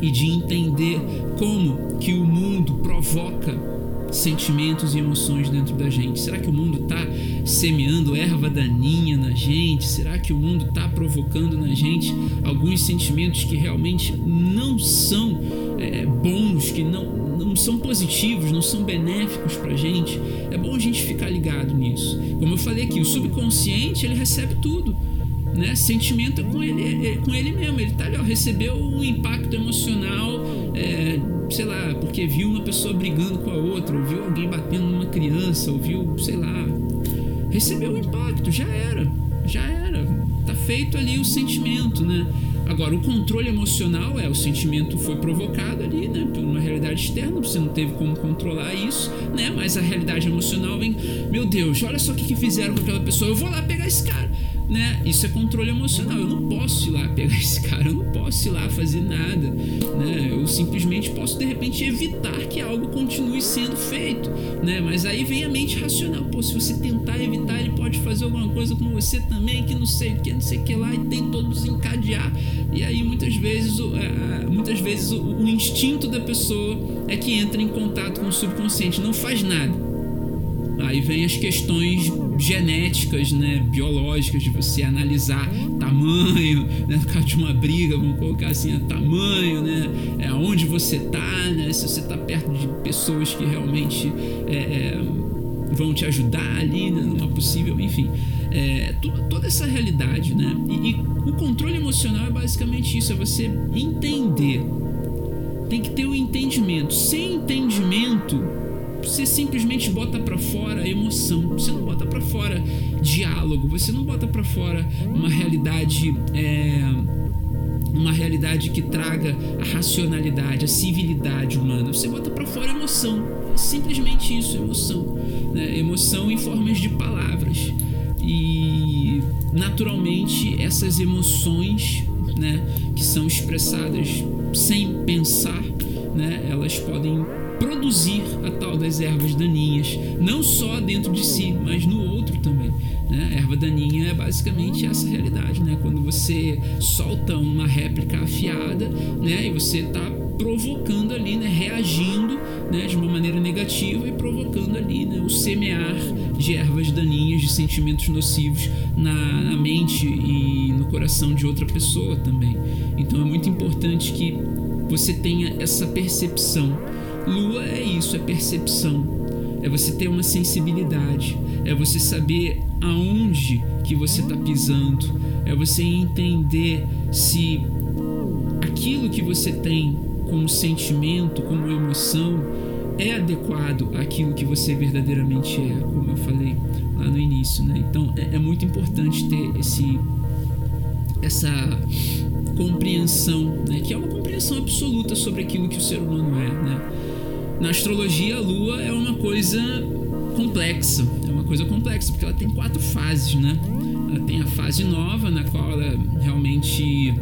e de entender como que o mundo provoca sentimentos e emoções dentro da gente? Será que o mundo está semeando erva daninha na gente? Será que o mundo está provocando na gente alguns sentimentos que realmente não são é, bons, que não, não são positivos, não são benéficos para a gente? É bom a gente ficar ligado nisso. Como eu falei aqui, o subconsciente ele recebe tudo. Né? Sentimento é com ele, é com ele mesmo. Ele tá ali, ó, recebeu um impacto emocional é, sei lá, porque viu uma pessoa brigando com a outra, ou viu alguém batendo numa criança, ou viu, sei lá, recebeu o impacto, já era, já era, tá feito ali o sentimento, né? Agora, o controle emocional é o sentimento foi provocado ali, né, por uma realidade externa, você não teve como controlar isso, né? Mas a realidade emocional vem, meu Deus, olha só o que, que fizeram com aquela pessoa, eu vou lá pegar esse cara né? Isso é controle emocional. Eu não posso ir lá pegar esse cara, eu não posso ir lá fazer nada, né? Eu simplesmente posso de repente evitar que algo continue sendo feito, né? Mas aí vem a mente racional. Pô, se você tentar evitar, ele pode fazer alguma coisa com você também, que não sei o que, não sei o que lá, e tem todos encadear. E aí muitas vezes, muitas vezes o instinto da pessoa é que entra em contato com o subconsciente, não faz nada Aí vem as questões genéticas, né, biológicas, de você analisar tamanho, né, no caso de uma briga, vamos colocar assim, tamanho, né, é, onde você tá, né, se você tá perto de pessoas que realmente é, é, vão te ajudar ali, né, numa possível, enfim, é, toda essa realidade, né, e, e o controle emocional é basicamente isso, é você entender, tem que ter o um entendimento, sem entendimento você simplesmente bota para fora emoção, você não bota para fora diálogo, você não bota para fora uma realidade é, uma realidade que traga a racionalidade, a civilidade humana. Você bota para fora emoção, simplesmente isso, emoção, né? emoção em formas de palavras e naturalmente essas emoções, né, que são expressadas sem pensar, né, elas podem produzir a tal das ervas daninhas, não só dentro de si, mas no outro também. Né? Erva daninha é basicamente essa realidade, né? Quando você solta uma réplica afiada, né? E você está provocando ali, né? Reagindo, né? De uma maneira negativa e provocando ali, né? O semear de ervas daninhas, de sentimentos nocivos na, na mente e no coração de outra pessoa também. Então é muito importante que você tenha essa percepção. Lua é isso, é percepção. É você ter uma sensibilidade, é você saber aonde que você está pisando, é você entender se aquilo que você tem como sentimento, como emoção, é adequado àquilo que você verdadeiramente é, como eu falei lá no início, né? Então é, é muito importante ter esse essa compreensão, né? Que é uma compreensão absoluta sobre aquilo que o ser humano é, né? Na astrologia, a Lua é uma coisa complexa, é uma coisa complexa porque ela tem quatro fases, né? Ela tem a fase nova, na qual ela realmente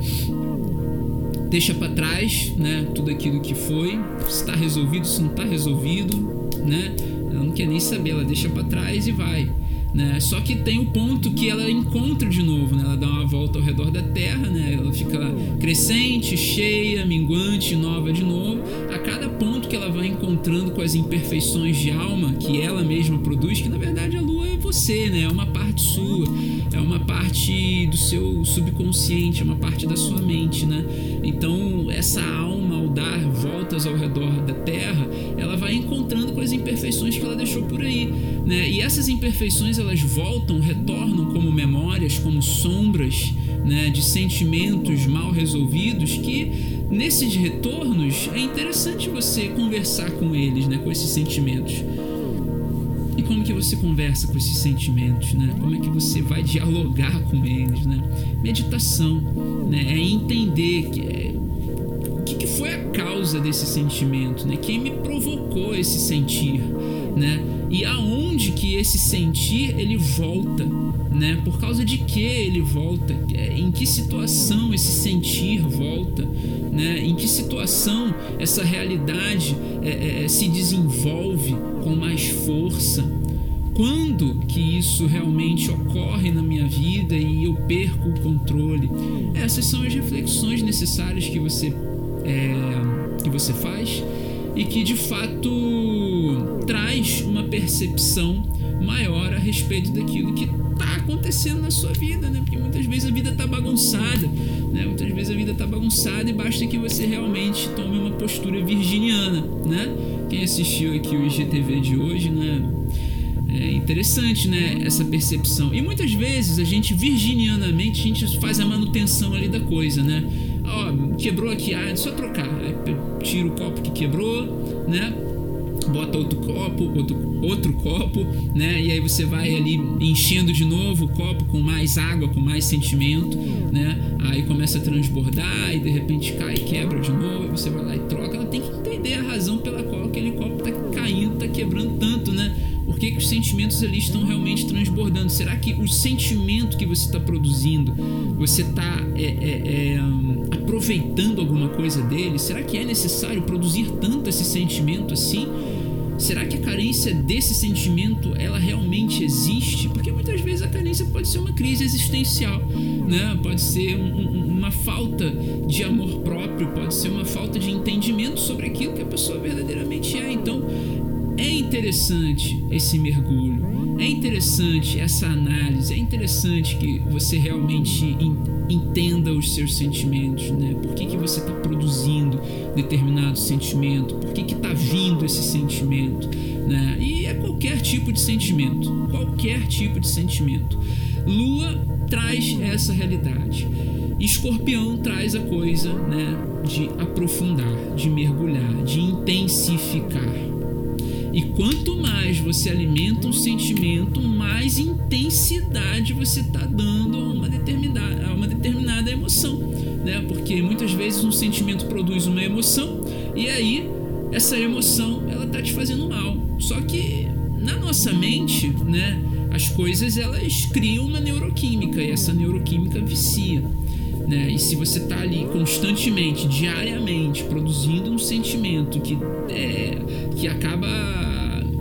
deixa para trás, né, tudo aquilo que foi, se está resolvido, se não está resolvido, né? Ela não quer nem saber, ela deixa para trás e vai. Né? Só que tem o ponto que ela encontra de novo, né? Ela dá uma volta ao redor da Terra, né? Ela fica crescente, cheia, minguante, nova de novo. A cada ponto que ela vai encontrando com as imperfeições de alma que ela mesma produz, que na verdade a Lua é você, né? É uma parte sua, é uma parte do seu subconsciente, é uma parte da sua mente, né? Então essa alma ao dar voltas ao redor da Terra, ela vai encontrando com as imperfeições que ela deixou por aí, né? E essas imperfeições elas voltam, retornam como memórias, como sombras, né? De sentimentos mal resolvidos que nesses retornos é interessante você conversar com eles, né? Com esses sentimentos. E como que você conversa com esses sentimentos, né? Como é que você vai dialogar com eles, né? Meditação, né? É entender que é, foi a causa desse sentimento, né? Quem me provocou esse sentir, né? E aonde que esse sentir ele volta, né? Por causa de que ele volta? É, em que situação esse sentir volta, né? Em que situação essa realidade é, é, se desenvolve com mais força? Quando que isso realmente ocorre na minha vida e eu perco o controle? Essas são as reflexões necessárias que você é, que você faz e que de fato traz uma percepção maior a respeito daquilo que está acontecendo na sua vida, né? Porque muitas vezes a vida está bagunçada, né? Muitas vezes a vida está bagunçada e basta que você realmente tome uma postura virginiana, né? Quem assistiu aqui o IGTV de hoje, né? É interessante, né, essa percepção. E muitas vezes a gente virginianamente a gente faz a manutenção ali da coisa, né? Ó, quebrou aqui, ah, é só trocar. Tira o copo que quebrou, né? Bota outro copo, outro, outro copo, né? E aí você vai ali enchendo de novo o copo com mais água, com mais sentimento, né? Aí começa a transbordar e de repente cai e quebra de novo. E você vai lá e troca. Ela tem que entender a razão pela qual aquele copo tá caindo, tá quebrando tanto? Que, que os sentimentos ali estão realmente transbordando? Será que o sentimento que você está produzindo, você está é, é, é, aproveitando alguma coisa dele? Será que é necessário produzir tanto esse sentimento assim? Será que a carência desse sentimento ela realmente existe? Porque muitas vezes a carência pode ser uma crise existencial, né? Pode ser um, uma falta de amor próprio, pode ser uma falta de entendimento sobre aquilo que a pessoa verdadeiramente é. Então, é interessante esse mergulho, é interessante essa análise, é interessante que você realmente entenda os seus sentimentos, né? Por que, que você está produzindo determinado sentimento? Por que está vindo esse sentimento? Né? E é qualquer tipo de sentimento, qualquer tipo de sentimento. Lua traz essa realidade. Escorpião traz a coisa né, de aprofundar, de mergulhar, de intensificar. E quanto mais você alimenta um sentimento, mais intensidade você está dando a uma determinada, a uma determinada emoção, né? Porque muitas vezes um sentimento produz uma emoção e aí essa emoção ela tá te fazendo mal. Só que na nossa mente, né? As coisas elas criam uma neuroquímica e essa neuroquímica vicia. Né? E se você está ali constantemente, diariamente, produzindo um sentimento que, é, que acaba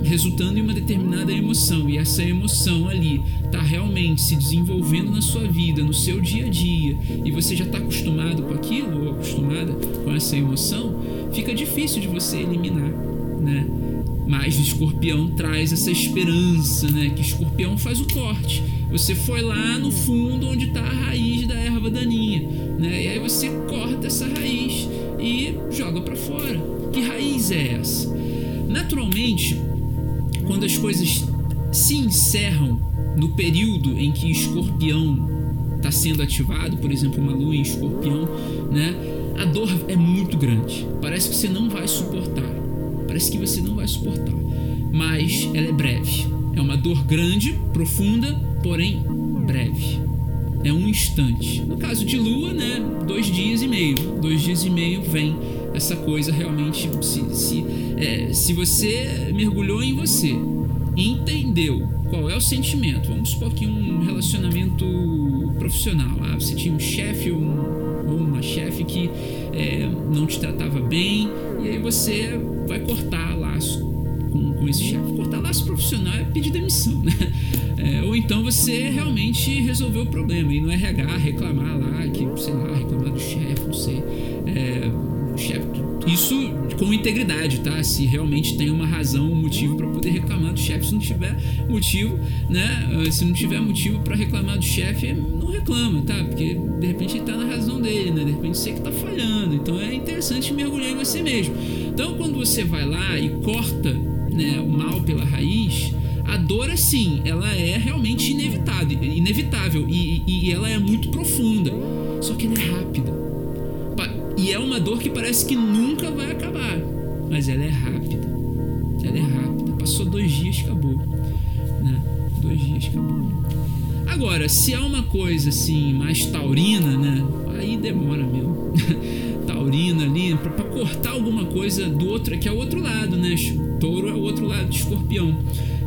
resultando em uma determinada emoção e essa emoção ali está realmente se desenvolvendo na sua vida, no seu dia a dia e você já está acostumado com aquilo ou acostumada com essa emoção, fica difícil de você eliminar, né? Mas o escorpião traz essa esperança, né? Que escorpião faz o corte. Você foi lá no fundo onde está a raiz da erva daninha, né? E aí você corta essa raiz e joga para fora. Que raiz é essa? Naturalmente, quando as coisas se encerram no período em que escorpião está sendo ativado, por exemplo, uma lua em escorpião, né? A dor é muito grande. Parece que você não vai suportar parece que você não vai suportar. Mas ela é breve. É uma dor grande, profunda, porém breve. É um instante. No caso de lua, né? Dois dias e meio. Dois dias e meio vem essa coisa realmente. Se, se, é, se você mergulhou em você, entendeu qual é o sentimento. Vamos supor que um relacionamento profissional. Ah, você tinha um chefe ou, um, ou uma chefe que é, não te tratava bem, e aí você vai cortar laço com, com esse chefe. Cortar laço profissional é pedir demissão, né? É, ou então você realmente resolveu o problema e no RH reclamar lá, que, sei lá, reclamar do chefe, não sei. É, chefe, isso com integridade, tá? Se realmente tem uma razão, um motivo para poder reclamar do chefe, se não tiver motivo, né? Se não tiver motivo para reclamar do chefe, não reclama, tá? Porque de repente ele tá na razão dele, né? De repente você que tá falhando. Então é interessante mergulhar em você mesmo. Então, quando você vai lá e corta né, o mal pela raiz, a dor, assim, ela é realmente inevitável, inevitável e, e, ela é muito profunda. Só que ela é rápida. E é uma dor que parece que nunca vai acabar. Mas ela é rápida. Ela é rápida. Passou dois dias, acabou. Né? Dois dias, acabou. Agora, se é uma coisa assim, mais taurina, né? Aí demora mesmo. taurina ali, para cortar alguma coisa do outro, que é o outro lado, né? Touro é o outro lado de escorpião.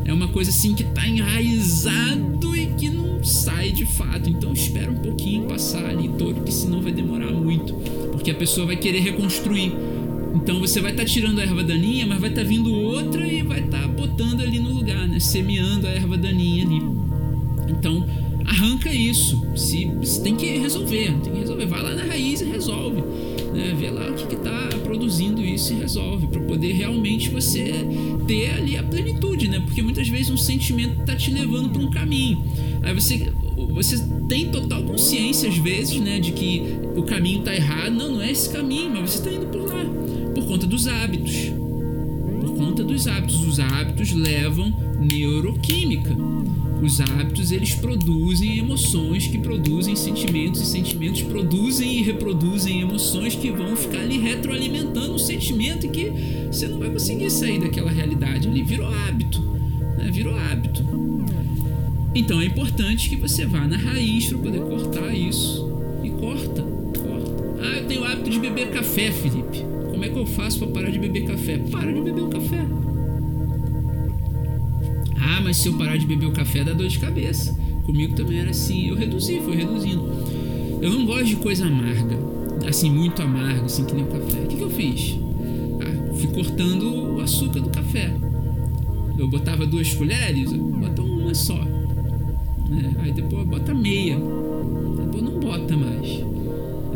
É uma coisa assim que tá enraizado e que não sai de fato. Então espera um pouquinho passar ali, touro, que senão vai demorar muito. Porque a pessoa vai querer reconstruir. Então você vai estar tá tirando a erva daninha, mas vai estar tá vindo outra e vai estar tá botando ali no lugar, né? Semeando a erva daninha ali. Então arranca isso. Se, se tem que resolver, tem que resolver. Vai lá na raiz e resolve né? Vê lá o que está produzindo isso e resolve, para poder realmente você ter ali a plenitude, né? Porque muitas vezes um sentimento está te levando para um caminho. Aí você você tem total consciência às vezes, né, de que o caminho está errado. Não, não é esse caminho, mas você está indo por lá por conta dos hábitos. Por conta dos hábitos, os hábitos levam neuroquímica. Os hábitos eles produzem emoções que produzem sentimentos e sentimentos produzem e reproduzem emoções que vão ficar ali retroalimentando o sentimento que você não vai conseguir sair daquela realidade ali. Virou hábito, né? Virou hábito. Então é importante que você vá na raiz para poder cortar isso beber café, Felipe. Como é que eu faço para parar de beber café? Para de beber o café. Ah, mas se eu parar de beber o café dá dor de cabeça. Comigo também era assim. Eu reduzi, fui reduzindo. Eu não gosto de coisa amarga. Assim, muito amargo, assim, que nem o café. O que, que eu fiz? Ah, fui cortando o açúcar do café. Eu botava duas colheres, bota uma só. Né? Aí depois bota meia. Depois não bota mais.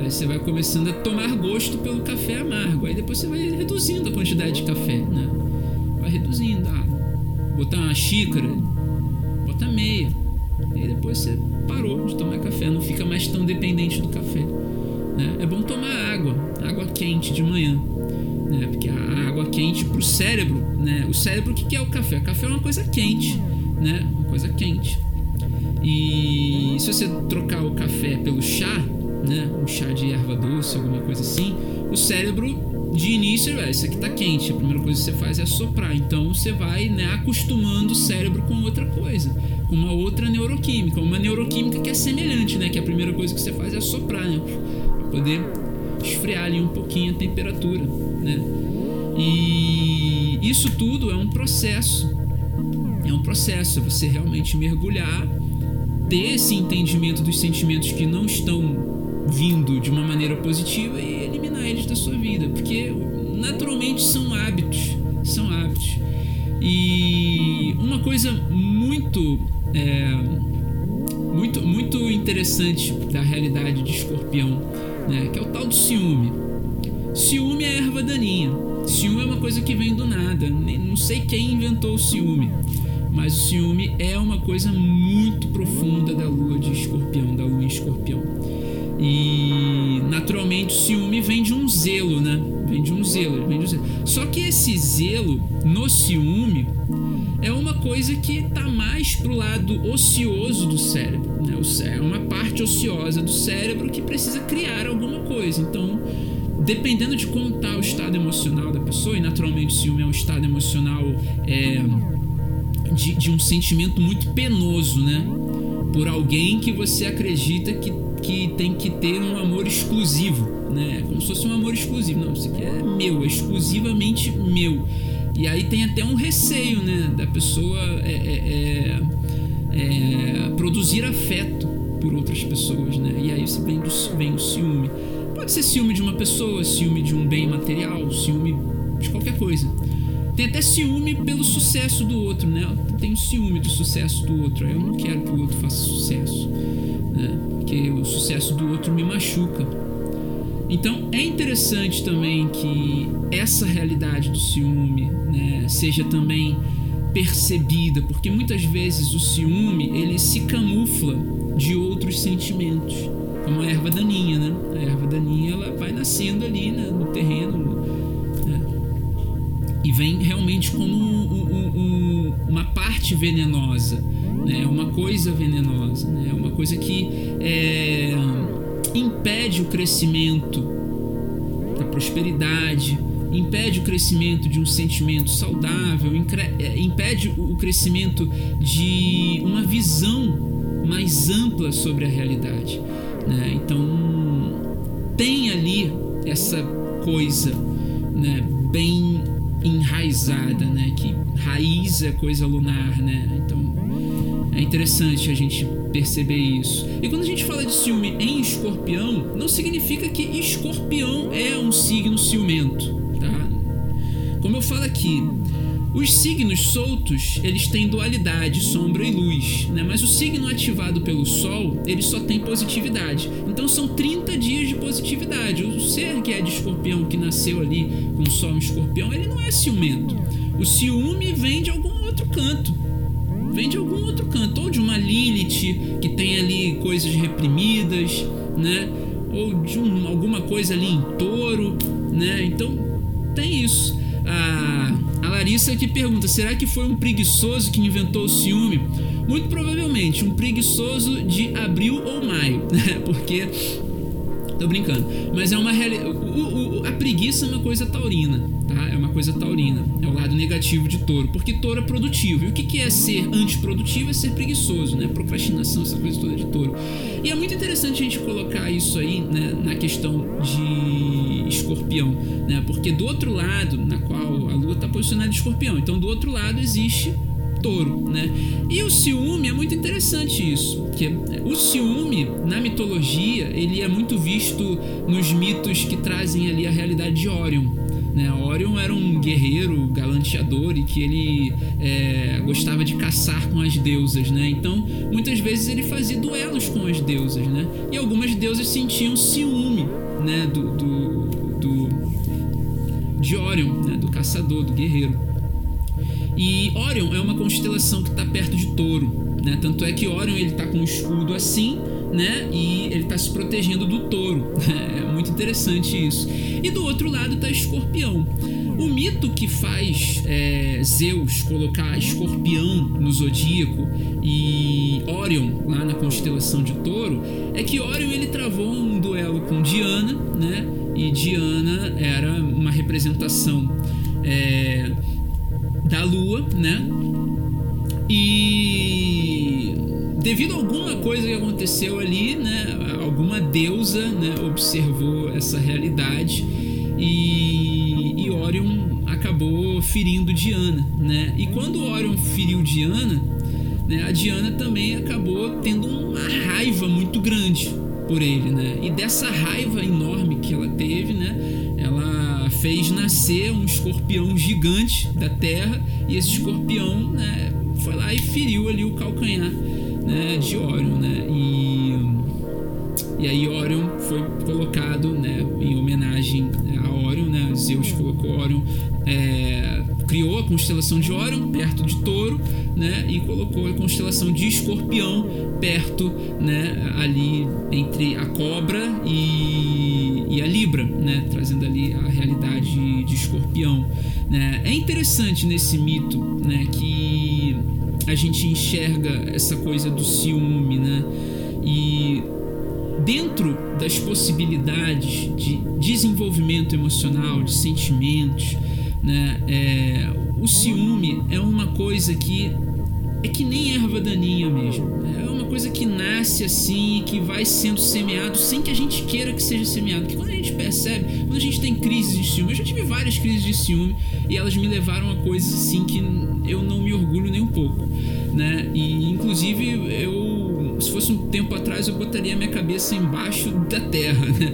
Aí você vai começando a tomar gosto pelo café amargo. Aí depois você vai reduzindo a quantidade de café, né? Vai reduzindo. Ah, botar uma xícara, bota meia. Aí depois você parou de tomar café, não fica mais tão dependente do café. Né? É bom tomar água, água quente de manhã. Né? Porque a água quente para o cérebro, né? o cérebro o que é o café? O café é uma coisa quente, né? uma coisa quente. E se você trocar o café pelo chá, né? um chá de erva doce, alguma coisa assim, o cérebro de início, é, isso aqui tá quente, a primeira coisa que você faz é soprar. Então você vai né, acostumando o cérebro com outra coisa, com uma outra neuroquímica, uma neuroquímica que é semelhante, né? Que a primeira coisa que você faz é soprar, né? Pra poder esfriar ali um pouquinho a temperatura, né? E isso tudo é um processo. É um processo, é você realmente mergulhar, ter esse entendimento dos sentimentos que não estão vindo de uma maneira positiva e eliminar eles da sua vida, porque naturalmente são hábitos, são hábitos. E uma coisa muito é, muito muito interessante da realidade de Escorpião, né, que é o tal do ciúme. Ciúme é erva daninha. Ciúme é uma coisa que vem do nada. Não sei quem inventou o ciúme, mas o ciúme é uma coisa muito profunda da lua de Escorpião, da lua em Escorpião. E naturalmente o ciúme vem de um zelo, né? Vem de um zelo, vem de um zelo. Só que esse zelo no ciúme é uma coisa que está mais pro lado ocioso do cérebro, né? É uma parte ociosa do cérebro que precisa criar alguma coisa. Então, dependendo de como está o estado emocional da pessoa, e naturalmente o ciúme é um estado emocional é, de, de um sentimento muito penoso, né? Por alguém que você acredita que que tem que ter um amor exclusivo, né? Como se fosse um amor exclusivo. Não, isso aqui é meu, é exclusivamente meu. E aí tem até um receio, né? Da pessoa é, é, é, é, produzir afeto por outras pessoas, né? E aí vem, do, vem o ciúme. Pode ser ciúme de uma pessoa, ciúme de um bem material, ciúme de qualquer coisa. Tem até ciúme pelo sucesso do outro, né? Tenho ciúme do sucesso do outro. Eu não quero que o outro faça sucesso né? porque o sucesso do outro me machuca. Então é interessante também que essa realidade do ciúme né, seja também percebida, porque muitas vezes o ciúme ele se camufla de outros sentimentos, como a erva daninha, né? A erva daninha ela vai nascendo ali né, no terreno né? e vem realmente como um, um, um, uma parte venenosa? É uma coisa venenosa, né? é uma coisa que é, impede o crescimento da prosperidade, impede o crescimento de um sentimento saudável, é, impede o crescimento de uma visão mais ampla sobre a realidade. Né? Então, tem ali essa coisa né, bem enraizada, né? que raiz é coisa lunar. Né? Então, é interessante a gente perceber isso. E quando a gente fala de ciúme em escorpião, não significa que escorpião é um signo ciumento, tá? Como eu falo aqui, os signos soltos, eles têm dualidade, sombra e luz, né? Mas o signo ativado pelo Sol, ele só tem positividade. Então são 30 dias de positividade. O ser que é de escorpião, que nasceu ali com o Sol em escorpião, ele não é ciumento. O ciúme vem de algum outro canto vem de algum outro canto, ou de uma Lilith que tem ali coisas reprimidas, né? Ou de um, alguma coisa ali em touro, né? Então tem isso. A, a Larissa que pergunta: será que foi um preguiçoso que inventou o ciúme? Muito provavelmente um preguiçoso de abril ou maio, né? Porque Tô brincando. Mas é uma realidade. A preguiça é uma coisa taurina, tá? É uma coisa taurina. É o lado negativo de touro. Porque touro é produtivo. E o que, é ser antiprodutivo? É ser preguiçoso, né? Procrastinação, essa coisa toda de touro. E é muito interessante a gente colocar isso aí né, na questão de escorpião, né? Porque do outro lado, na qual a lua tá posicionada de escorpião. Então do outro lado existe touro, né? E o ciúme é muito interessante isso, que o ciúme na mitologia ele é muito visto nos mitos que trazem ali a realidade de Orion. Né? Orion era um guerreiro galanteador e que ele é, gostava de caçar com as deusas, né? Então, muitas vezes ele fazia duelos com as deusas, né? E algumas deusas sentiam ciúme, né? Do, do, do de Orion, né? Do caçador, do guerreiro. E Orion é uma constelação que está perto de Touro, né? Tanto é que Orion ele está com o escudo assim, né? E ele está se protegendo do Touro. É muito interessante isso. E do outro lado está Escorpião. O mito que faz é, Zeus colocar Escorpião no zodíaco e Orion lá na constelação de Touro é que Orion ele travou um duelo com Diana, né? E Diana era uma representação é, da Lua, né? E devido a alguma coisa que aconteceu ali, né? Alguma deusa, né? Observou essa realidade e, e Orion acabou ferindo Diana, né? E quando Orion feriu Diana, né? A Diana também acabou tendo uma raiva muito grande, por ele, né? E dessa raiva enorme que ela teve, né? Fez nascer um escorpião gigante da terra e esse escorpião, né? Foi lá e feriu ali o calcanhar, né? De Orion, né? E e aí Orion foi colocado, né? Em homenagem a Orion? Zeus colocou Orion é, criou a constelação de Órion perto de Touro, né, e colocou a constelação de Escorpião perto, né, ali entre a Cobra e, e a Libra, né, trazendo ali a realidade de Escorpião. Né. É interessante nesse mito, né, que a gente enxerga essa coisa do ciúme, né, e dentro das possibilidades de desenvolvimento emocional, de sentimentos, né? É, o ciúme é uma coisa que é que nem erva daninha mesmo. É uma coisa que nasce assim que vai sendo semeado sem que a gente queira que seja semeado. Porque quando a gente percebe, quando a gente tem crises de ciúme, eu já tive várias crises de ciúme e elas me levaram a coisas assim que eu não me orgulho nem um pouco, né? E inclusive eu, se fosse um tempo atrás, eu botaria minha cabeça embaixo da terra, né?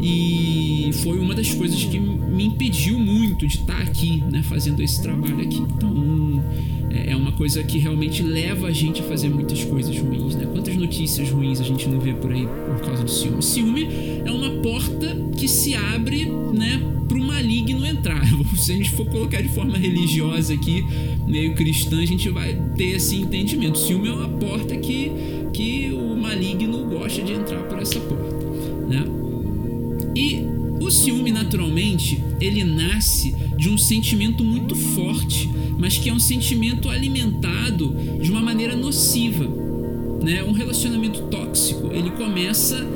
E foi uma das coisas que me impediu muito de estar aqui, né, fazendo esse trabalho aqui. Então, é, é uma coisa que realmente leva a gente a fazer muitas coisas ruins, né? Quantas notícias ruins a gente não vê por aí por causa do ciúme? Ciúme é uma porta que se abre, né, para o maligno entrar. Se a gente for colocar de forma religiosa aqui, meio cristã, a gente vai ter esse entendimento. Ciúme é uma porta que, que o maligno gosta de entrar por essa porta, né? E o ciúme, naturalmente, ele nasce de um sentimento muito forte, mas que é um sentimento alimentado de uma maneira nociva. Né? Um relacionamento tóxico, ele começa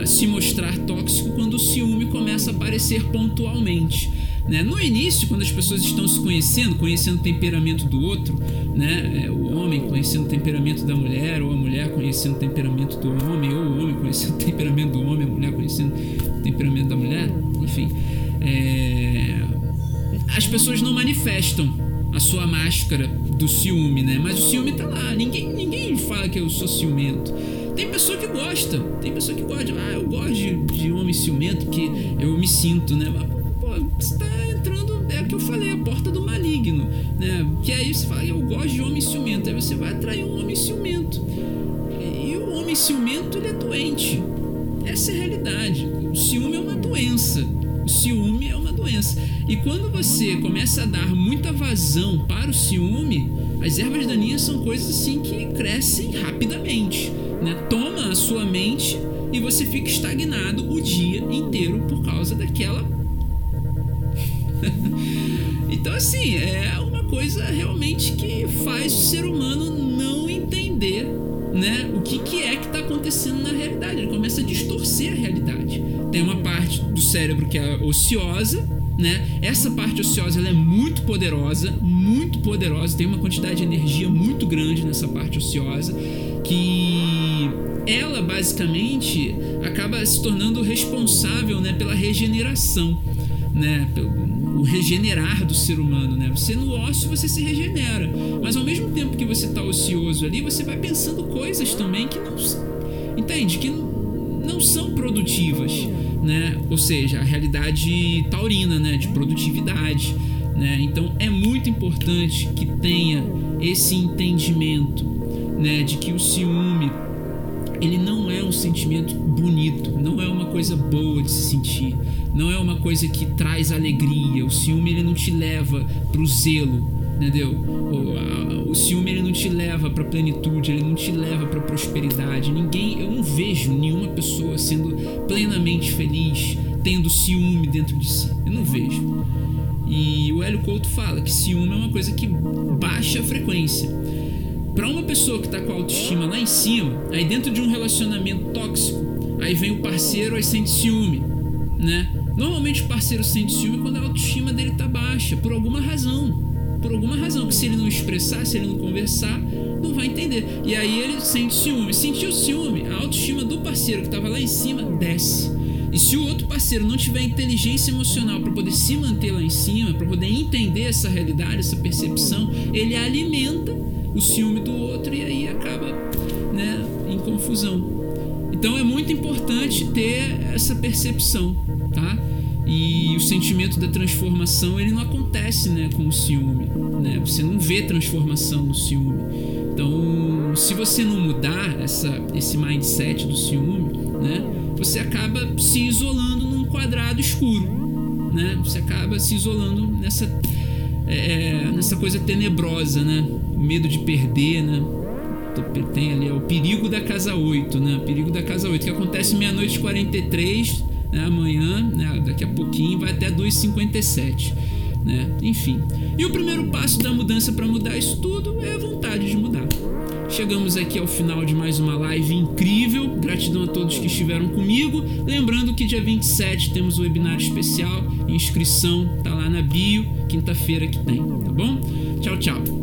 a se mostrar tóxico quando o ciúme começa a aparecer pontualmente. Né? No início, quando as pessoas estão se conhecendo, conhecendo o temperamento do outro, né? É, o homem conhecendo o temperamento da mulher, ou a mulher conhecendo o temperamento do homem, ou o homem conhecendo o temperamento do homem, a mulher conhecendo o temperamento da mulher, enfim, é... as pessoas não manifestam a sua máscara do ciúme, né? Mas o ciúme tá lá, ninguém, ninguém fala que eu sou ciumento. Tem pessoa que gosta, tem pessoa que gosta, ah, eu gosto de, de homem ciumento porque eu me sinto, né? Está entrando, é o que eu falei, a porta do maligno, né? Que aí você fala, eu gosto de homem ciumento, aí você vai atrair um homem ciumento. E o homem ciumento, ele é doente. Essa é a realidade. O ciúme é uma doença. O ciúme é uma doença. E quando você começa a dar muita vazão para o ciúme, as ervas daninhas são coisas assim que crescem rapidamente, né? Toma a sua mente e você fica estagnado o dia inteiro por causa daquela então, assim, é uma coisa realmente que faz o ser humano não entender né, o que, que é que está acontecendo na realidade. Ele começa a distorcer a realidade. Tem uma parte do cérebro que é ociosa, né? Essa parte ociosa ela é muito poderosa, muito poderosa, tem uma quantidade de energia muito grande nessa parte ociosa que ela basicamente acaba se tornando responsável, né, pela regeneração, né, o regenerar do ser humano, né? Você no ócio você se regenera, mas ao mesmo tempo que você está ocioso ali, você vai pensando coisas também que não entende que não são produtivas, né? Ou seja, a realidade taurina, né? De produtividade, né? Então é muito importante que tenha esse entendimento, né? De que o ciúme ele não é um sentimento bonito, não é uma coisa boa de se sentir, não é uma coisa que traz alegria. O ciúme ele não te leva para o zelo, entendeu? O, a, o ciúme ele não te leva para plenitude, ele não te leva para prosperidade. Ninguém, eu não vejo nenhuma pessoa sendo plenamente feliz tendo ciúme dentro de si. Eu não vejo. E o Hélio Couto fala que ciúme é uma coisa que baixa a frequência. Para uma pessoa que está com a autoestima lá em cima, aí dentro de um relacionamento tóxico, aí vem o parceiro e sente ciúme, né? Normalmente o parceiro sente ciúme quando a autoestima dele tá baixa, por alguma razão. Por alguma razão, que se ele não expressar, se ele não conversar, não vai entender. E aí ele sente ciúme. Sentiu ciúme, a autoestima do parceiro que estava lá em cima desce. E se o outro parceiro não tiver inteligência emocional para poder se manter lá em cima, para poder entender essa realidade, essa percepção, ele alimenta o ciúme do outro e aí acaba né, em confusão. Então é muito importante ter essa percepção, tá? O sentimento da transformação ele não acontece, né, com o ciúme, né? Você não vê transformação no ciúme. Então, se você não mudar essa, esse mindset do ciúme, né, você acaba se isolando num quadrado escuro, né? Você acaba se isolando nessa é, é nessa coisa tenebrosa, né? O medo de perder, né? Tem ali é o perigo da casa 8, né? O perigo da casa 8, que acontece meia-noite e 43, né? amanhã, né? daqui a pouquinho, vai até 2h57. Né? Enfim. E o primeiro passo da mudança para mudar isso tudo é a vontade de mudar. Chegamos aqui ao final de mais uma live incrível. Gratidão a todos que estiveram comigo. Lembrando que dia 27 temos o webinário especial. Inscrição tá lá na bio, quinta-feira que tem, tá bom? Tchau, tchau.